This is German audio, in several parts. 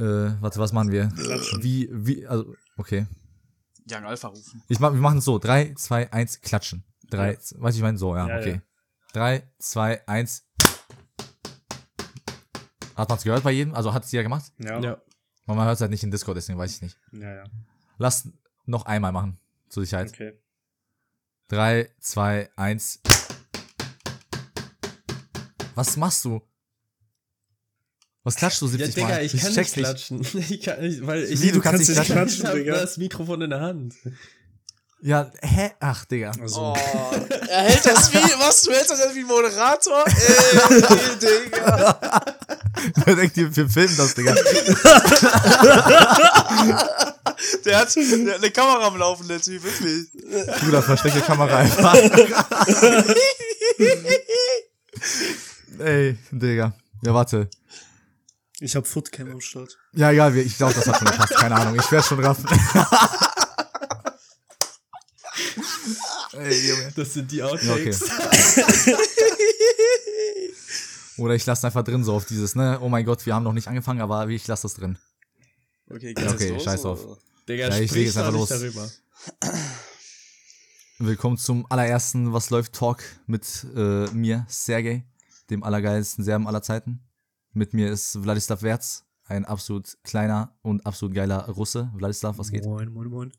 Äh, warte, was machen wir? Klatschen. Wie, wie, also, okay. Young Alpha rufen. Ich mach, wir machen es so. 3, 2, 1, klatschen. 3, weiß ich meine, so, ja, Ja, okay. 3, 2, 1. Hat man's gehört bei jedem? Also hat es jeder gemacht? Ja. Ja. Aber man hört es halt nicht in Discord, deswegen weiß ich nicht. Ja, ja. Lass noch einmal machen, zur Sicherheit. Okay. 3, 2, 1. Was machst du? Was klatschst du Ja, 70 Digga, Mal? ich kann nicht klatschen. Ich kann nicht, weil ich, Wie, du kannst nicht klatschen? Ich hab Digga? das Mikrofon in der Hand. Ja, hä? Ach, Digga. Also, Oh, er hält das wie, was, du hältst das jetzt wie Moderator? Ey, Digga. Wer denkt, wir filmen das, Digga? Der hat, der hat eine Kamera am Laufen, der Typ, wirklich. Bruder, versteckte Kamera einfach. Ey, Digga. Ja, warte. Ich hab Footcam am Start. Ja, egal, ich glaube, das hat schon gepasst. Keine Ahnung, ich werde schon raffen. Ey, Junge. Das sind die Ja, okay. Outtakes. Oder ich lasse einfach drin so auf dieses, ne? Oh mein Gott, wir haben noch nicht angefangen, aber ich lasse das drin. Okay, Ja, okay, scheiß drauf. oder? Digga, Ja, ich sprich einfach los. darüber. Willkommen zum allerersten Was läuft Talk mit äh, mir, Sergej, dem allergeilsten Serben aller Zeiten. Mit mir ist Wladislav Wertz, ein absolut kleiner und absolut geiler Russe. Wladislav, was geht? Moin, moin, moin.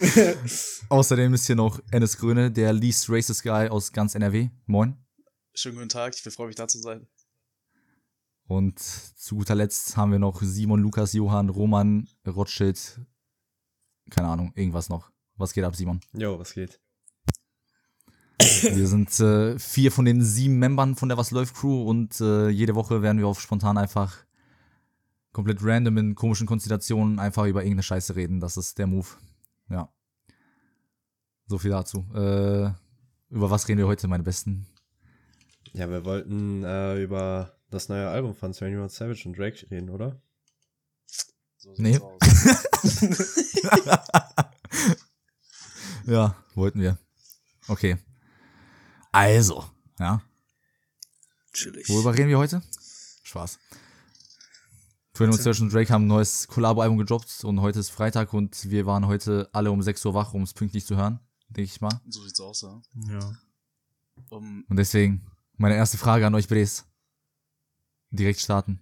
Außerdem ist hier noch Ennis Gröne, der least racist Guy aus ganz NRW. Moin. Schönen guten Tag, ich freue mich da zu sein. Und zu guter Letzt haben wir noch Simon, Lukas, Johann, Roman, Rothschild. Keine Ahnung, irgendwas noch. Was geht ab, Simon? Jo, was geht? Wir sind äh, vier von den sieben Membern von der Was läuft Crew und äh, jede Woche werden wir auf spontan einfach komplett random in komischen Konstellationen einfach über irgendeine Scheiße reden. Das ist der Move. Ja. So viel dazu. Äh, über was reden wir heute, meine Besten? Ja, wir wollten äh, über das neue Album von 21 Savage und Drake reden, oder? So Nee. Ja, wollten wir. Okay. Also, ja. Chillig. Worüber reden wir heute? Spaß. 21 Savage und Drake haben ein neues Collabo-Album gedroppt und heute ist Freitag und wir waren heute alle um 6 Uhr wach, um es pünktlich zu hören, denke ich mal. So sieht's aus, ja. Ja. Um, Und deswegen meine erste Frage an euch, Bres. Direkt starten.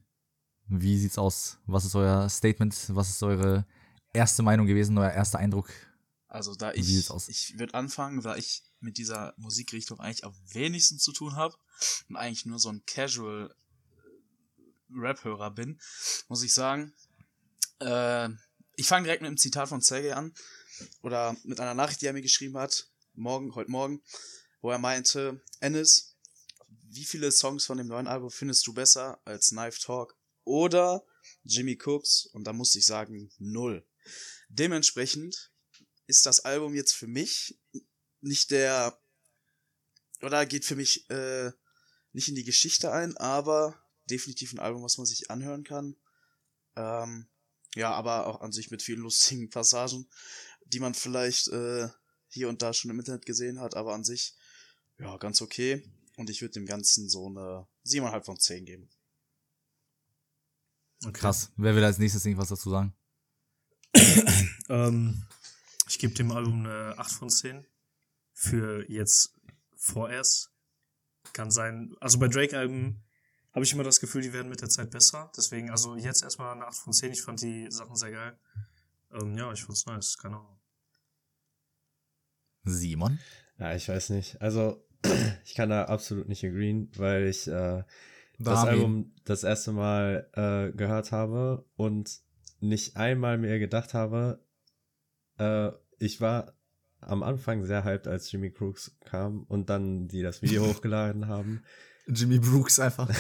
Wie sieht's aus? Was ist euer Statement? Was ist eure erste Meinung gewesen, euer erster Eindruck? also da Wie ich, ich würde anfangen, da ich mit dieser Musikrichtung eigentlich am wenigsten zu tun habe und eigentlich nur so ein Casual äh, Rap-Hörer bin, muss ich sagen, äh, ich fange direkt mit einem Zitat von Sergey an oder mit einer Nachricht, die er mir geschrieben hat, morgen, heute Morgen, wo er meinte, Ennis, wie viele Songs von dem neuen Album findest du besser als Knife Talk oder Jimmy Cooks? Und da musste ich sagen, null. Dementsprechend ist das Album jetzt für mich nicht der oder geht für mich äh, nicht in die Geschichte ein, aber definitiv ein Album, was man sich anhören kann. Ähm, ja, aber auch an sich mit vielen lustigen Passagen, die man vielleicht äh, hier und da schon im Internet gesehen hat, aber an sich ja ganz okay. Und ich würde dem Ganzen so eine 7,5 von 10 geben. Okay. Krass. Wer will als nächstes irgendwas dazu sagen? Ähm, ich gebe dem Album eine 8 von 10. Für jetzt vorerst. Kann sein. Also bei Drake-Alben habe ich immer das Gefühl, die werden mit der Zeit besser. Deswegen, also jetzt erstmal eine 8 von 10. Ich fand die Sachen sehr geil. Ähm, ja, ich fand's nice. Keine Ahnung. Simon? Ja, ich weiß nicht. Also, ich kann da absolut nicht agreeen, weil ich äh, Da das. Album das erste Mal äh, gehört habe und nicht einmal mir gedacht habe, äh, ich war am Anfang sehr hyped, als Jimmy Crooks kam und dann die das Video hochgeladen haben. Jimmy Brooks einfach.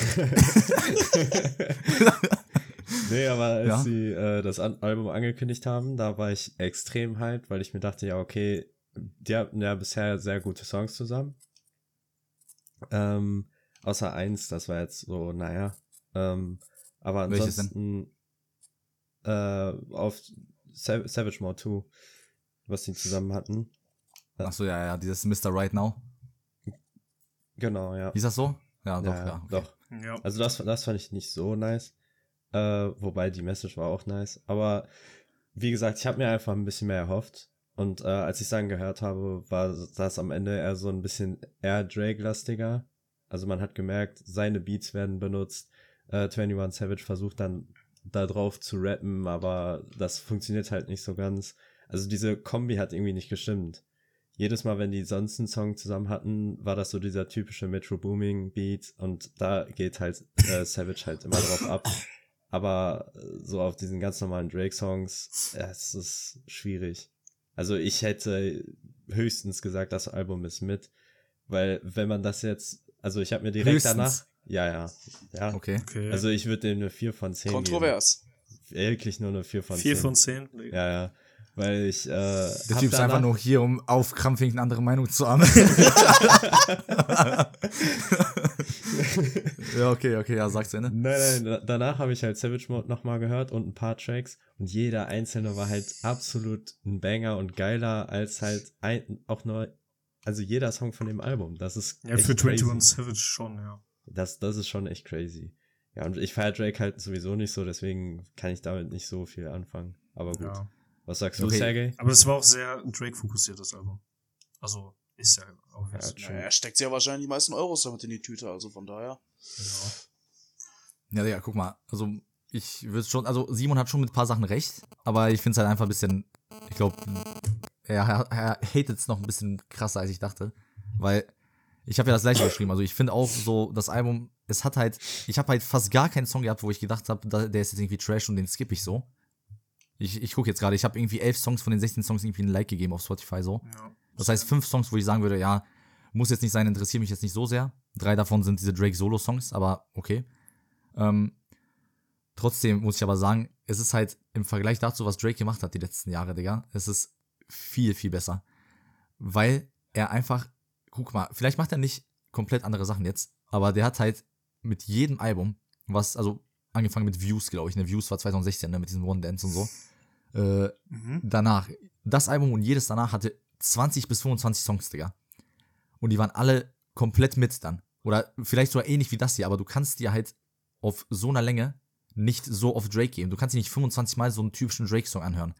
nee, aber als Ja. sie äh, das An Album angekündigt haben, da war ich extrem hyped, weil ich mir dachte, ja, okay, die hatten ja bisher sehr gute Songs zusammen. Ähm, außer eins, das war jetzt so, naja. Ähm, aber ansonsten äh, auf Sav Savage Mode 2, was die zusammen hatten. Achso, ja, ja, dieses Mr. Right Now. Genau, ja. Hieß das so? Ja, doch, ja, ja. okay. doch. Ja. Also das, das fand ich nicht so nice. Äh, wobei die Message war auch nice. Aber wie gesagt, ich habe mir einfach ein bisschen mehr erhofft. Und äh, als ich dann gehört habe, war das am Ende eher so ein bisschen eher Drake-lastiger. Also man hat gemerkt, seine Beats werden benutzt. Äh, 21 Savage versucht dann da drauf zu rappen, aber das funktioniert halt nicht so ganz. Also diese Kombi hat irgendwie nicht gestimmt. Jedes Mal, wenn die sonst einen Song zusammen hatten, war das so dieser typische Metro Booming Beat und da geht halt äh, Savage halt immer drauf ab. Aber äh, so auf diesen ganz normalen Drake-Songs, ja, es ist schwierig. Also ich hätte höchstens gesagt, das Album ist mit, weil wenn man das jetzt, also ich habe mir direkt Höchstens? danach, ja, ja, ja. Okay. Okay. Also ich würde dem eine 4 von 10 Kontrovers. geben. Wirklich nur eine 4 von 10. 4 von 10? Ja, ja. Weil ich, äh, Der Typ ist einfach nur hier, um auf krampfig eine andere Meinung zu haben. ja, okay, okay, ja, sag's Ende. Nein, nein, da- danach habe ich halt Savage Mode nochmal gehört und ein paar Tracks und jeder einzelne war halt absolut ein Banger und geiler als halt ein, auch nur, also jeder Song von dem Album. Das ist Ja, echt für crazy. 21 Savage schon, ja. Das, das ist schon echt crazy. Ja, und ich feiere Drake halt sowieso nicht so, deswegen kann ich damit nicht so viel anfangen. Aber gut. ja. Was sagst du, Okay. Sergey? Aber es war auch sehr Drake-fokussiert, das Album. Also, ist ja auch Ja. Naja, er steckt ja wahrscheinlich die meisten Euros damit in die Tüte, also von daher. Ja. Ja, Digga, guck mal. Also, ich würde schon, also Simon hat schon mit ein paar Sachen recht, aber ich finde es halt einfach ein bisschen, ich glaube, er, er hatet es noch ein bisschen krasser, als ich dachte. Weil ich habe ja das gleiche geschrieben. Also ich finde auch so, das Album, es hat halt, ich habe halt fast gar keinen Song gehabt, wo ich gedacht habe, der ist jetzt irgendwie Trash und den skippe ich so. Ich, ich gucke jetzt gerade, ich habe irgendwie elf Songs von den 16 Songs irgendwie ein Like gegeben auf Spotify so. ja. Das heißt, fünf Songs, wo ich sagen würde, ja, muss jetzt nicht sein, interessiert mich jetzt nicht so sehr. Drei davon sind diese Drake-Solo-Songs, aber okay. Ähm, trotzdem muss ich aber sagen, es ist halt im Vergleich dazu, was Drake gemacht hat die letzten Jahre, Digga, es ist viel, viel besser. Weil er einfach, guck mal, vielleicht macht er nicht komplett andere Sachen jetzt, aber der hat halt mit jedem Album, was, also angefangen mit Views, glaube ich, ne, Views war 2016, ne, mit diesem One Dance und so, äh, Mhm. danach, das Album und jedes danach hatte 20 bis 25 Songs, Digga. Und die waren alle komplett mit dann. Oder vielleicht sogar ähnlich wie das hier, aber du kannst dir halt auf so einer Länge nicht so auf Drake geben. Du kannst dir nicht 25 Mal so einen typischen Drake-Song anhören.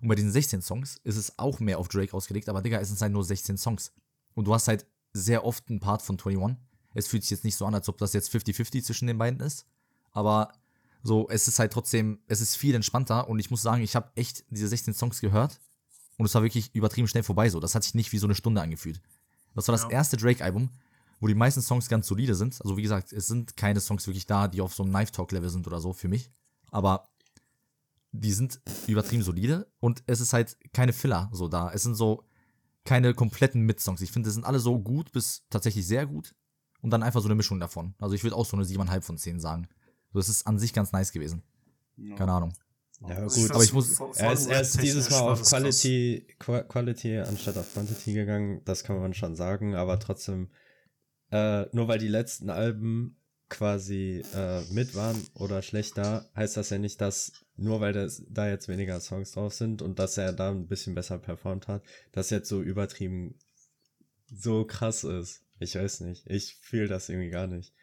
Und bei diesen 16 Songs ist es auch mehr auf Drake ausgelegt, aber Digga, es sind halt nur 16 Songs. Und du hast halt sehr oft einen Part von 21. Es fühlt sich jetzt nicht so an, als ob das jetzt 50-50 zwischen den beiden ist. Aber so, es ist halt trotzdem, es ist viel entspannter und ich muss sagen, ich habe echt diese 16 Songs gehört und es war wirklich übertrieben schnell vorbei so. Das hat sich nicht wie so eine Stunde angefühlt. Das war das Ja. erste Drake-Album, wo die meisten Songs ganz solide sind. Also wie gesagt, es sind keine Songs wirklich da, die auf so einem Knife-Talk-Level sind oder so für mich. Aber die sind übertrieben solide und es ist halt keine Filler so da. Es sind so keine kompletten Mitsongs. Ich finde, die sind alle so gut bis tatsächlich sehr gut und dann einfach so eine Mischung davon. Also ich würde auch so eine 7,5 von 10 sagen. So, es ist an sich ganz nice gewesen. Ja. Keine Ahnung. Ja, gut. aber ich muss- Er ist, er ist dieses Mal auf das. Quality, Qua Quality anstatt auf Quantity gegangen, das kann man schon sagen, aber trotzdem, äh, nur weil die letzten Alben quasi äh, mit waren oder schlechter, heißt das ja nicht, dass nur weil das, da jetzt weniger Songs drauf sind und dass er da ein bisschen besser performt hat, das jetzt so übertrieben so krass ist. Ich weiß nicht. Ich fühle das irgendwie gar nicht.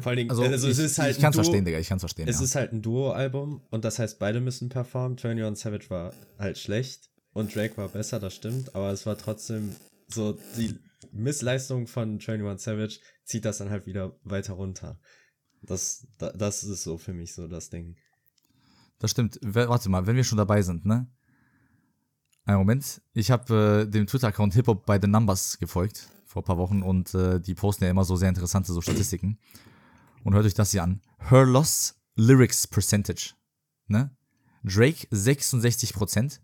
Vor allen Dingen, Also, also ich, es ist halt ich kann's Duo- verstehen, Digga, ich kann's verstehen. es ja. ist halt ein Duo-Album und das heißt, beide müssen performen. 21 Savage war halt schlecht und Drake war besser, das stimmt, aber es war trotzdem so, die Missleistung von 21 Savage zieht das dann halt wieder weiter runter. Das, da, das ist so für mich so das Ding. Das stimmt. Warte mal, wenn wir schon dabei sind, ne? Einen Moment. Ich habe äh, dem Twitter-Account Hip-Hop by the Numbers gefolgt vor ein paar Wochen und äh, die posten ja immer so sehr interessante so Statistiken. Und hört euch das hier an. Her Loss Lyrics Percentage. Ne? Drake 66%,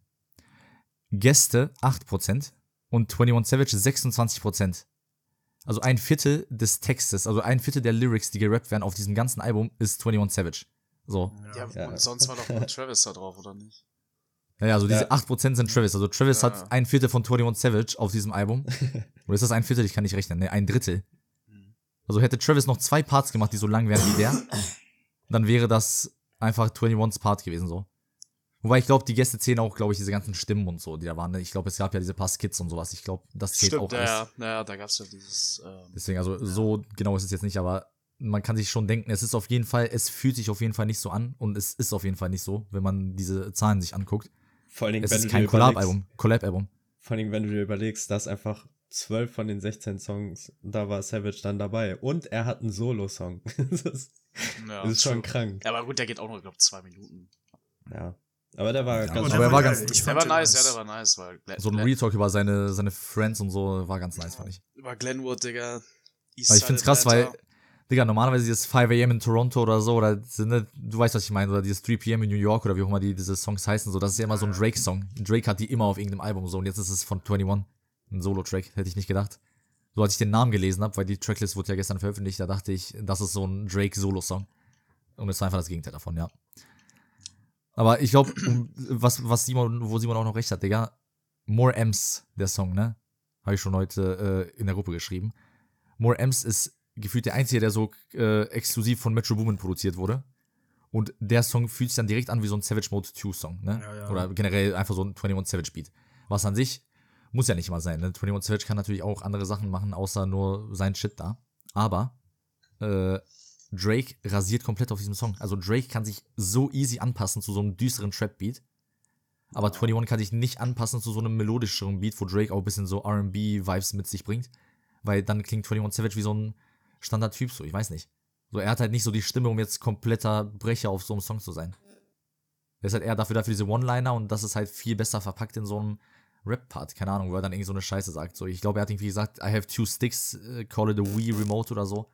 Gäste 8% und 21 Savage 26%. Also ein Viertel des Textes, also ein Viertel der Lyrics, die gerappt werden auf diesem ganzen Album, ist 21 Savage. So. Ja, Ja. und sonst war doch nur Travis da drauf, oder nicht? Ja, ja, also diese Ja. 8% sind Travis. Also Travis Ja. hat ein Viertel von 21 Savage auf diesem Album. Oder ist das ein Viertel? Ich kann nicht rechnen. Ne, ein Drittel. Also hätte Travis noch zwei Parts gemacht, die so lang wären wie der, dann wäre das einfach 21s Part gewesen so. Wobei ich glaube, die Gäste zählen auch, glaube ich, diese ganzen Stimmen und so, die da waren. Ne? Ich glaube, es gab ja diese paar Skits und sowas. Ich glaube, das zählt auch Stimmt, alles. ja, ja, ja, da gab's ja dieses, ähm, Deswegen, also so genau ist es jetzt nicht, aber man kann sich schon denken, es ist auf jeden Fall, es fühlt sich auf jeden Fall nicht so an und es ist auf jeden Fall nicht so, wenn man diese Zahlen sich anguckt. Vor allen Dingen, Es wenn ist du kein Collab-Album. Collab-Album. Vor allen Dingen, wenn du dir überlegst, dass einfach zwölf von den 16 Songs, da war Savage dann dabei. Und er hat einen Solo-Song. das ist, Ja, das ist schon krank. Aber gut, der geht auch nur, glaube zwei Minuten. Ja. Aber der war Ja, ganz aber er war ganz- geil. Der fand war nice, ja, der war nice, weil Glenn, So ein Retalk über seine, seine Friends und so war ganz nice, fand ich. über Glenwood, Digga. East Aber ich find's krass, weil. Digga, normalerweise dieses 5 am in Toronto oder so, oder ne, du weißt, was ich meine, oder dieses 3 pm in New York oder wie auch immer die diese Songs heißen, so, das ist ja immer so ein Drake-Song. Drake hat die immer auf irgendeinem Album so und jetzt ist es von 21, ein Solo-Track, hätte ich nicht gedacht. So als ich den Namen gelesen habe, weil die Tracklist wurde ja gestern veröffentlicht, da dachte ich, das ist so ein Drake-Solo-Song. Und es war einfach das Gegenteil davon, ja. Aber ich glaube, was, was Simon, wo Simon auch noch recht hat, Digga, More M's, der Song, ne? Habe ich schon heute äh, in der Gruppe geschrieben. More M's ist gefühlt der einzige, der so äh, exklusiv von Metro Boomin produziert wurde. Und der Song fühlt sich dann direkt an wie so ein Savage Mode 2 Song, ne? Ja, ja. Oder generell einfach so ein 21 Savage Beat. Was an sich muss ja nicht immer sein, ne? 21 Savage kann natürlich auch andere Sachen machen, außer nur sein Shit da. Aber äh, Drake rasiert komplett auf diesem Song. Also Drake kann sich so easy anpassen zu so einem düsteren Trap-Beat. Aber 21 kann sich nicht anpassen zu so einem melodischeren Beat, wo Drake auch ein bisschen so RB-Vibes mit sich bringt. Weil dann klingt 21 Savage wie so ein Standard-Typ, so, ich weiß nicht. So, er hat halt nicht so die Stimme, um jetzt kompletter Brecher auf so einem Song zu sein. Er ist halt eher dafür, dafür diese One-Liner und das ist halt viel besser verpackt in so einem Rap-Part. Keine Ahnung, wo er dann irgendwie so eine Scheiße sagt. So, ich glaube, er hat irgendwie gesagt, I have two sticks, äh, call it a Wii Remote oder so.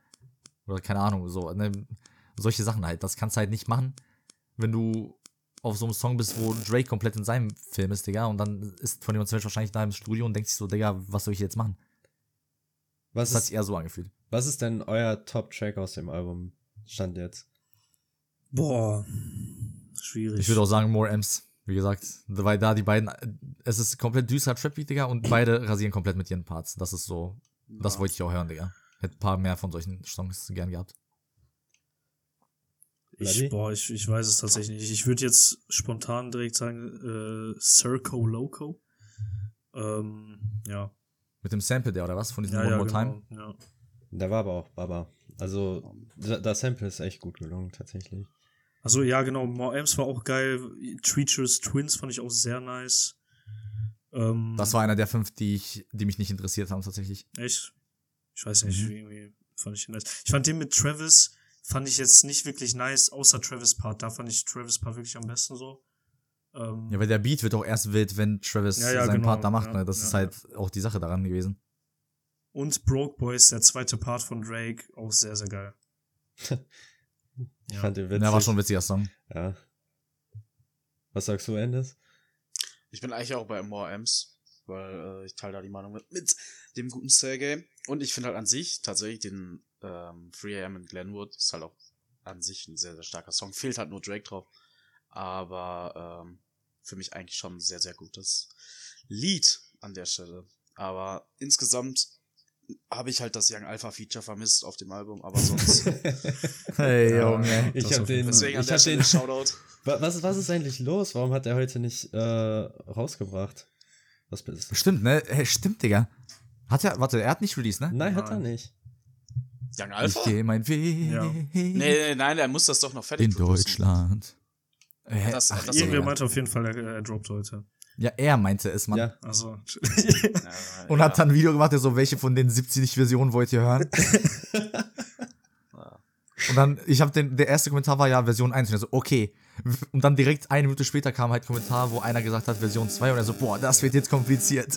Oder keine Ahnung, so, ne, solche Sachen halt. Das kannst du halt nicht machen, wenn du auf so einem Song bist, wo Drake komplett in seinem Film ist, Digga, und dann ist 21 Savage wahrscheinlich da im Studio und denkt sich so, Digga, was soll ich jetzt machen? Was Das hat ist, sich eher so angefühlt. was ist denn euer Top-Track aus dem Album? Stand jetzt. Boah. Schwierig. Ich würde auch sagen, More M's, wie gesagt, weil da die beiden, es ist komplett düster Trap-Beat, Digga, und beide rasieren komplett mit ihren Parts. Das ist so, das Ja. wollte ich auch hören, Digga. Hätte ein paar mehr von solchen Songs gern gehabt. Ich, boah, ich, ich weiß es tatsächlich nicht. Ich würde jetzt spontan direkt sagen, äh, Circo Loco. Ähm, ja. Mit dem Sample der, oder was? Von diesem Ja, One ja, More genau. Time? Ja. Der war aber auch Baba. Also, da- das Sample ist echt gut gelungen, tatsächlich. Also ja, genau. More Amps war auch geil. Treacherous Twins fand ich auch sehr nice. Ähm, Das war einer der fünf, die, ich, die mich nicht interessiert haben, tatsächlich. Echt? Ich weiß nicht, Mhm. irgendwie fand ich den nice. Ich fand den mit Travis, fand ich jetzt nicht wirklich nice, außer Travis Part. Da fand ich Travis Part wirklich am besten so. Ähm, Ja, weil der Beat wird auch erst wild, wenn Travis Ja, ja, seinen genau, Part da macht, ja, ne? Das ja, ist halt auch die Sache daran gewesen. Und Broke Boys, der zweite Part von Drake, auch sehr, sehr geil. Ich Ja. fand den witzig. Ja, war schon ein witziger Song. Ja. Was sagst du, Endes? Ich bin eigentlich auch bei More M's, weil äh, ich teile da die Meinung mit, mit dem guten Sergey. Und ich finde halt an sich tatsächlich den ähm, 3am in Glenwood ist halt auch an sich ein sehr, sehr starker Song. Fehlt halt nur Drake drauf. Aber ähm, für mich eigentlich schon ein sehr, sehr gutes Lied an der Stelle. Aber insgesamt habe ich halt das Young Alpha Feature vermisst auf dem Album, aber sonst. Hey, Ja. Junge. Ich Das hab auf jeden den. Deswegen an ich der hab Stelle den, Shoutout. Wa- was, was ist eigentlich los? Warum hat er heute nicht äh, rausgebracht? Was ist? Stimmt, ne? Hey, stimmt, Digga. Hat er, warte, er hat nicht released, ne? Nein, hat er Nein. nicht. Young Ich Alpha? gehe mein Weg Ja. Nee, nee, nein, er muss das doch noch fertig in. Deutschland. Hä? Das- Ach, das- Irgendwer Digga. meinte auf jeden Fall, er, er droppt heute. Ja, er meinte es, Mann. Ja. Also, Und hat dann ein Video gemacht, der so, welche von den 70 Versionen wollt ihr hören? Und dann, ich habe den, der erste Kommentar war ja Version 1 und er so, okay. Und dann direkt eine Minute später kam halt ein Kommentar, wo einer gesagt hat Version 2 und er so, boah, das wird jetzt kompliziert.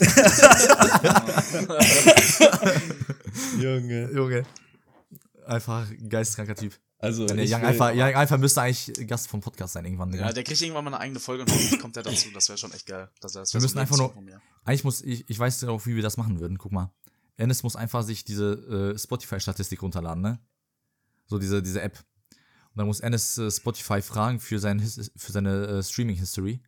Junge. Junge. Einfach ein geisteskranker Typ. Also, Der ich Young Alpha, Young Alpha müsste eigentlich Gast vom Podcast sein irgendwann. Ja, der kriegt irgendwann mal eine eigene Folge und kommt er dazu. Das wäre schon echt geil. Das, das wär Wir so müssen ein einfach nur-. Eigentlich muss, ich, ich weiß auch, wie wir das machen würden. Guck mal. Ennis muss einfach sich diese äh, Spotify-Statistik runterladen, ne? So diese, diese App. Und dann muss Ennis äh, Spotify fragen für, sein, His- für seine äh, Streaming-History.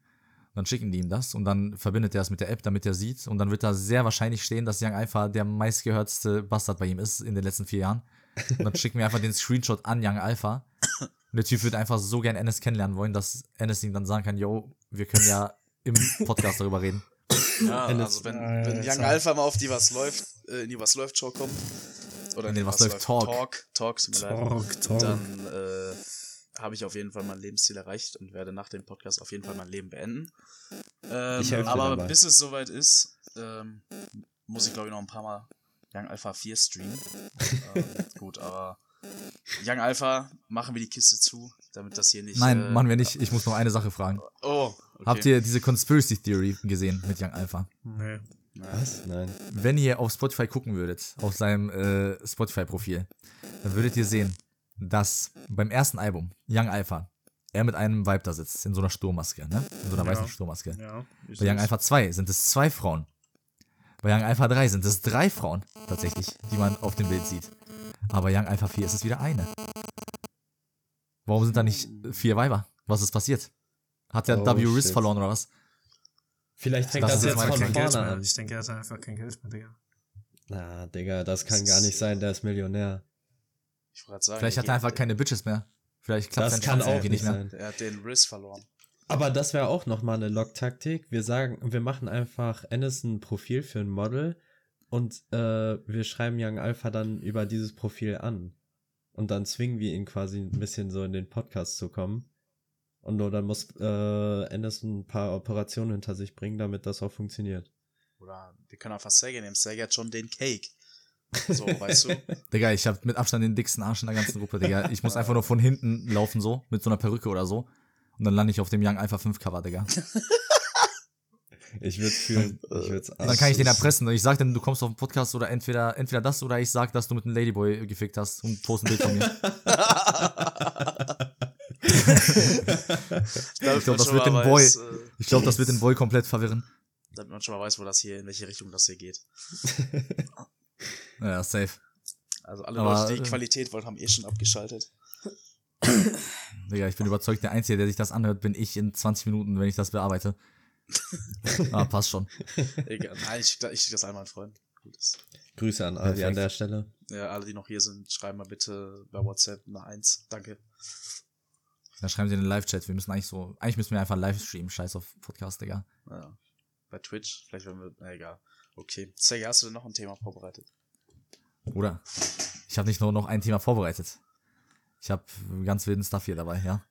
Dann schicken die ihm das und dann verbindet er es mit der App, damit er sieht. Und dann wird da sehr wahrscheinlich stehen, dass Young Alpha der meistgehörteste Bastard bei ihm ist in den letzten vier Jahren. Und dann schicken wir einfach den Screenshot an Young Alpha. Und der Typ wird einfach so gern Ennis kennenlernen wollen, dass Ennis ihm dann sagen kann, yo, wir können ja im Podcast darüber reden. Ja, also wenn, ja, wenn Young. Alpha mal auf die was läuft, äh, in die was läuft Show kommt, oder Nee, nee, was was, läuft? Talk. Talk, Talk. Talk, Talk. dann äh, habe ich auf jeden Fall mein Lebensziel erreicht und werde nach dem Podcast auf jeden Fall mein Leben beenden. Ähm, aber dabei. bis es soweit ist, ähm, muss ich glaube ich noch ein paar Mal Young Alpha 4 streamen. ähm, gut, aber Young Alpha machen wir die Kiste zu, damit das hier nicht. Nein, äh, machen wir nicht. Ich muss noch eine Sache fragen. Oh, okay. Habt ihr diese Conspiracy Theory gesehen mit Young Alpha? Nee. Was? Nein. Wenn ihr auf Spotify gucken würdet, auf seinem äh, Spotify-Profil, dann würdet ihr sehen, dass beim ersten Album, Young Alpha, er mit einem Vibe da sitzt, in so einer Sturmmaske, ne? In so einer Ja. weißen Sturmmaske. Ja. Bei Young. Alpha 2 sind es zwei Frauen. Bei Young Alpha 3 sind es drei Frauen, tatsächlich, die man auf dem Bild sieht. Aber Young Alpha 4 ist es wieder eine. Warum sind da nicht vier Weiber? Was ist passiert? Hat der Oh, W. Riz verloren oder was? Vielleicht fängt Das das, jetzt von Geld vorne mehr. an. Ich denke, er hatte einfach kein Geld mehr, Digga. Na, Digga, das kann Das gar nicht sein, der ist Millionär. Ich wollte gerade sagen, Vielleicht hat er einfach keine Bitches mehr. Vielleicht klappt Das sein auch irgendwie nicht mehr. sein. Der hat den Riss verloren. Aber das wäre auch nochmal eine Log-Taktik. Wir sagen, wir machen einfach Ennis ein Profil für ein Model und äh, wir schreiben Young Alpha dann über dieses Profil an. Und dann zwingen wir ihn quasi ein bisschen so in den Podcast zu kommen. Und nur dann muss äh, Ennis ein paar Operationen hinter sich bringen, damit das auch funktioniert. Oder wir können einfach Sega nehmen. Sega hat schon den Cake. So, weißt du? Digga, ich hab mit Abstand den dicksten Arsch in der ganzen Gruppe, Digga. Ich muss einfach nur von hinten laufen, so, mit so einer Perücke oder so. Und dann lande ich auf dem Young Alpha 5 Cover, Digga. Ich würde fühlen, ich würde Und dann kann ich den erpressen. Und ich sag dann, du kommst auf den Podcast oder entweder, entweder das oder ich sag, dass du mit einem Ladyboy gefickt hast und post ein Bild von mir. Damit glaub, man das wird den Boy- weiß, äh, Ich glaube, das wird den Boy komplett verwirren. damit man schon mal weiß, wo das hier, in welche Richtung das hier geht. Ja, safe. Also alle Aber, Leute, die äh, Qualität wollen, haben eh schon abgeschaltet. Digga, ich bin überzeugt, der Einzige, der sich das anhört, bin ich in 20 Minuten, wenn ich das bearbeite. ah, passt schon. Egal. Nein, ich, ich schicke das einmal an Freund. Gut ist. Grüße an Adi an der Stelle. Ja, alle, die noch hier sind, schreiben mal bitte bei WhatsApp eine Eins. Danke. Dann schreiben sie in den Live-Chat. Wir müssen eigentlich so, eigentlich müssen wir einfach live streamen. Scheiß auf Podcast, Digga. Ja. Bei Twitch, vielleicht werden wir, na egal. Okay. Sega, hast du denn noch ein Thema vorbereitet? Oder? Ich habe nicht nur noch ein Thema vorbereitet. Ich habe ganz wilden Stuff hier dabei, ja.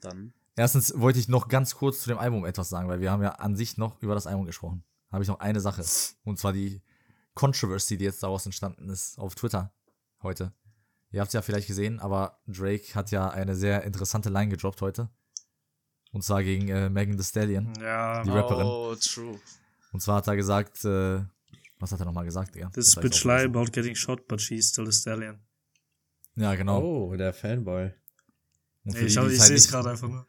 Dann. Erstens wollte ich noch ganz kurz zu dem Album etwas sagen, weil wir haben ja an sich noch über das Album gesprochen. Habe ich noch eine Sache. Und zwar die Controversy, die jetzt daraus entstanden ist auf Twitter heute. Ihr habt es ja vielleicht gesehen, aber Drake hat ja eine sehr interessante Line gedroppt heute. Und zwar gegen äh, Megan Thee Stallion. Ja, Die Rapperin. Oh, true. Und zwar hat er gesagt, äh, was hat er nochmal gesagt, Digga? this bitch lie about getting shot, but she's still a stallion. Ja, genau. Oh, der Fanboy. Und für Ey, ich die, hab- die ich halt sehe es gerade einfach nur.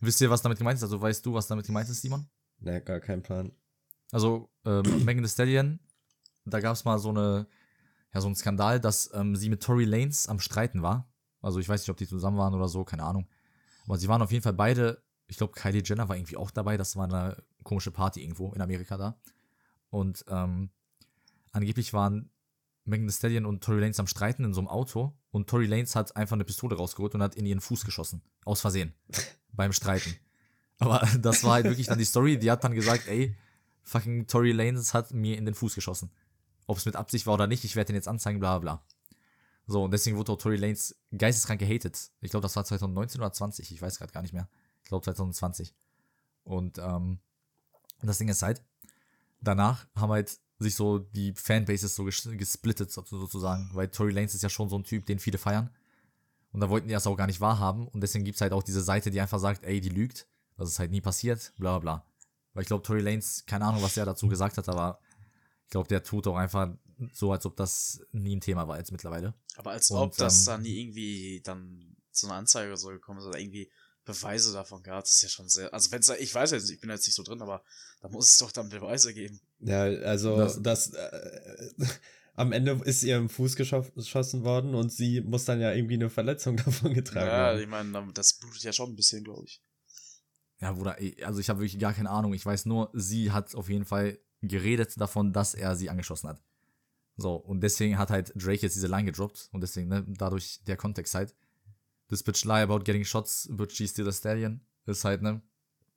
Wisst ihr, was damit gemeint ist? Also weißt du, was damit gemeint ist, Simon? Ne, gar kein Plan. Also, ähm, Megan Thee Stallion, da gab es mal so eine, ja, so einen Skandal, dass ähm, sie mit Tory Lanez am Streiten war. Also ich weiß nicht, ob die zusammen waren oder so, keine Ahnung. Aber sie waren auf jeden Fall beide, ich glaube, Kylie Jenner war irgendwie auch dabei, das war eine komische Party irgendwo in Amerika da. Und ähm, angeblich waren Megan Thee Stallion und Tory Lanez am Streiten in so einem Auto und Tory Lanez hat einfach eine Pistole rausgeholt und hat in ihren Fuß geschossen. Aus Versehen. beim Streiten. Aber das war halt wirklich dann die Story, die hat dann gesagt, ey, fucking Tory Lanez hat mir in den Fuß geschossen. Ob es mit Absicht war oder nicht, ich werde den jetzt anzeigen, bla bla bla. So, und deswegen wurde auch Tory Lanez geisteskrank gehatet. Ich glaube, das war 2019 oder 20, ich weiß gerade gar nicht mehr. Ich glaube 2020. Und ähm, das Ding ist halt, danach haben halt sich so die Fanbases so ges gesplittet so- sozusagen, weil Tory Lanez ist ja schon so ein Typ, den viele feiern. Und da wollten die das auch gar nicht wahrhaben. Und deswegen gibt's halt auch diese Seite, die einfach sagt, ey, die lügt. Das ist halt nie passiert, bla bla bla. Weil ich glaube, Tory Lanez, keine Ahnung, was er dazu gesagt hat, aber ich glaube, der tut auch einfach so, als ob das nie ein Thema war jetzt mittlerweile. Aber als Und, ob das ähm, dann nie irgendwie dann zu einer Anzeige oder so gekommen ist oder irgendwie Beweise davon gab, das ist ja schon sehr. Also wenn's da, ich weiß jetzt, ich bin jetzt nicht so drin, aber da muss es doch dann Beweise geben. Ja, also Das- das, äh, am Ende ist ihr im Fuß geschoss- geschossen worden und sie muss dann ja irgendwie eine Verletzung davon getragen Ja, haben. ich meine, das blutet ja schon ein bisschen, glaube ich. Ja, Bruder, also ich habe wirklich gar keine Ahnung. Ich weiß nur, sie hat auf jeden Fall geredet davon, dass er sie angeschossen hat. So, und deswegen hat halt Drake jetzt diese Line gedroppt und deswegen, ne, dadurch der Kontext halt. This bitch lie about getting shots, but she's still a stallion. Ist halt, ne,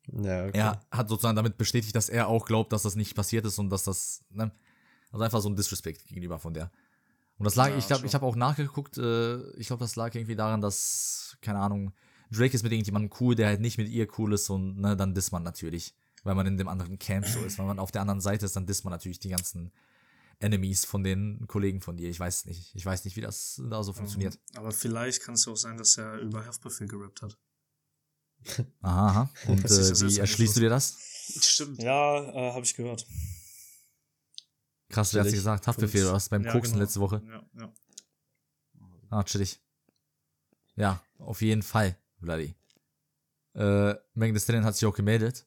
Ja, okay. er hat sozusagen damit bestätigt, dass er auch glaubt, dass das nicht passiert ist und dass das, ne, also einfach so ein Disrespect gegenüber von der. Und das lag, Ja, ich glaube, ich habe auch nachgeguckt, äh, ich glaube, das lag irgendwie daran, dass, keine Ahnung, Drake ist mit irgendjemandem cool, der halt nicht mit ihr cool ist und ne, dann disst man natürlich, weil man in dem anderen Camp so ist. Wenn man auf der anderen Seite ist, dann disst man natürlich die ganzen Enemies von den Kollegen von dir. Ich weiß nicht. Ich weiß nicht, wie das da so funktioniert. Aber vielleicht kann es ja auch sein, dass er über Haftbefehl gerappt hat. Aha. Und Das ist äh, wie erschließt du dir das? Stimmt. Ja, äh, habe ich gehört. Krass, wer hat Chillig. gesagt? Haftbefehl oder was? Beim Ja, Koksen genau. letzte Woche. Ja, ja. Ah, chillig. Ja, auf jeden Fall, Bloody. Äh, Megan Thee Stallion hat sich auch gemeldet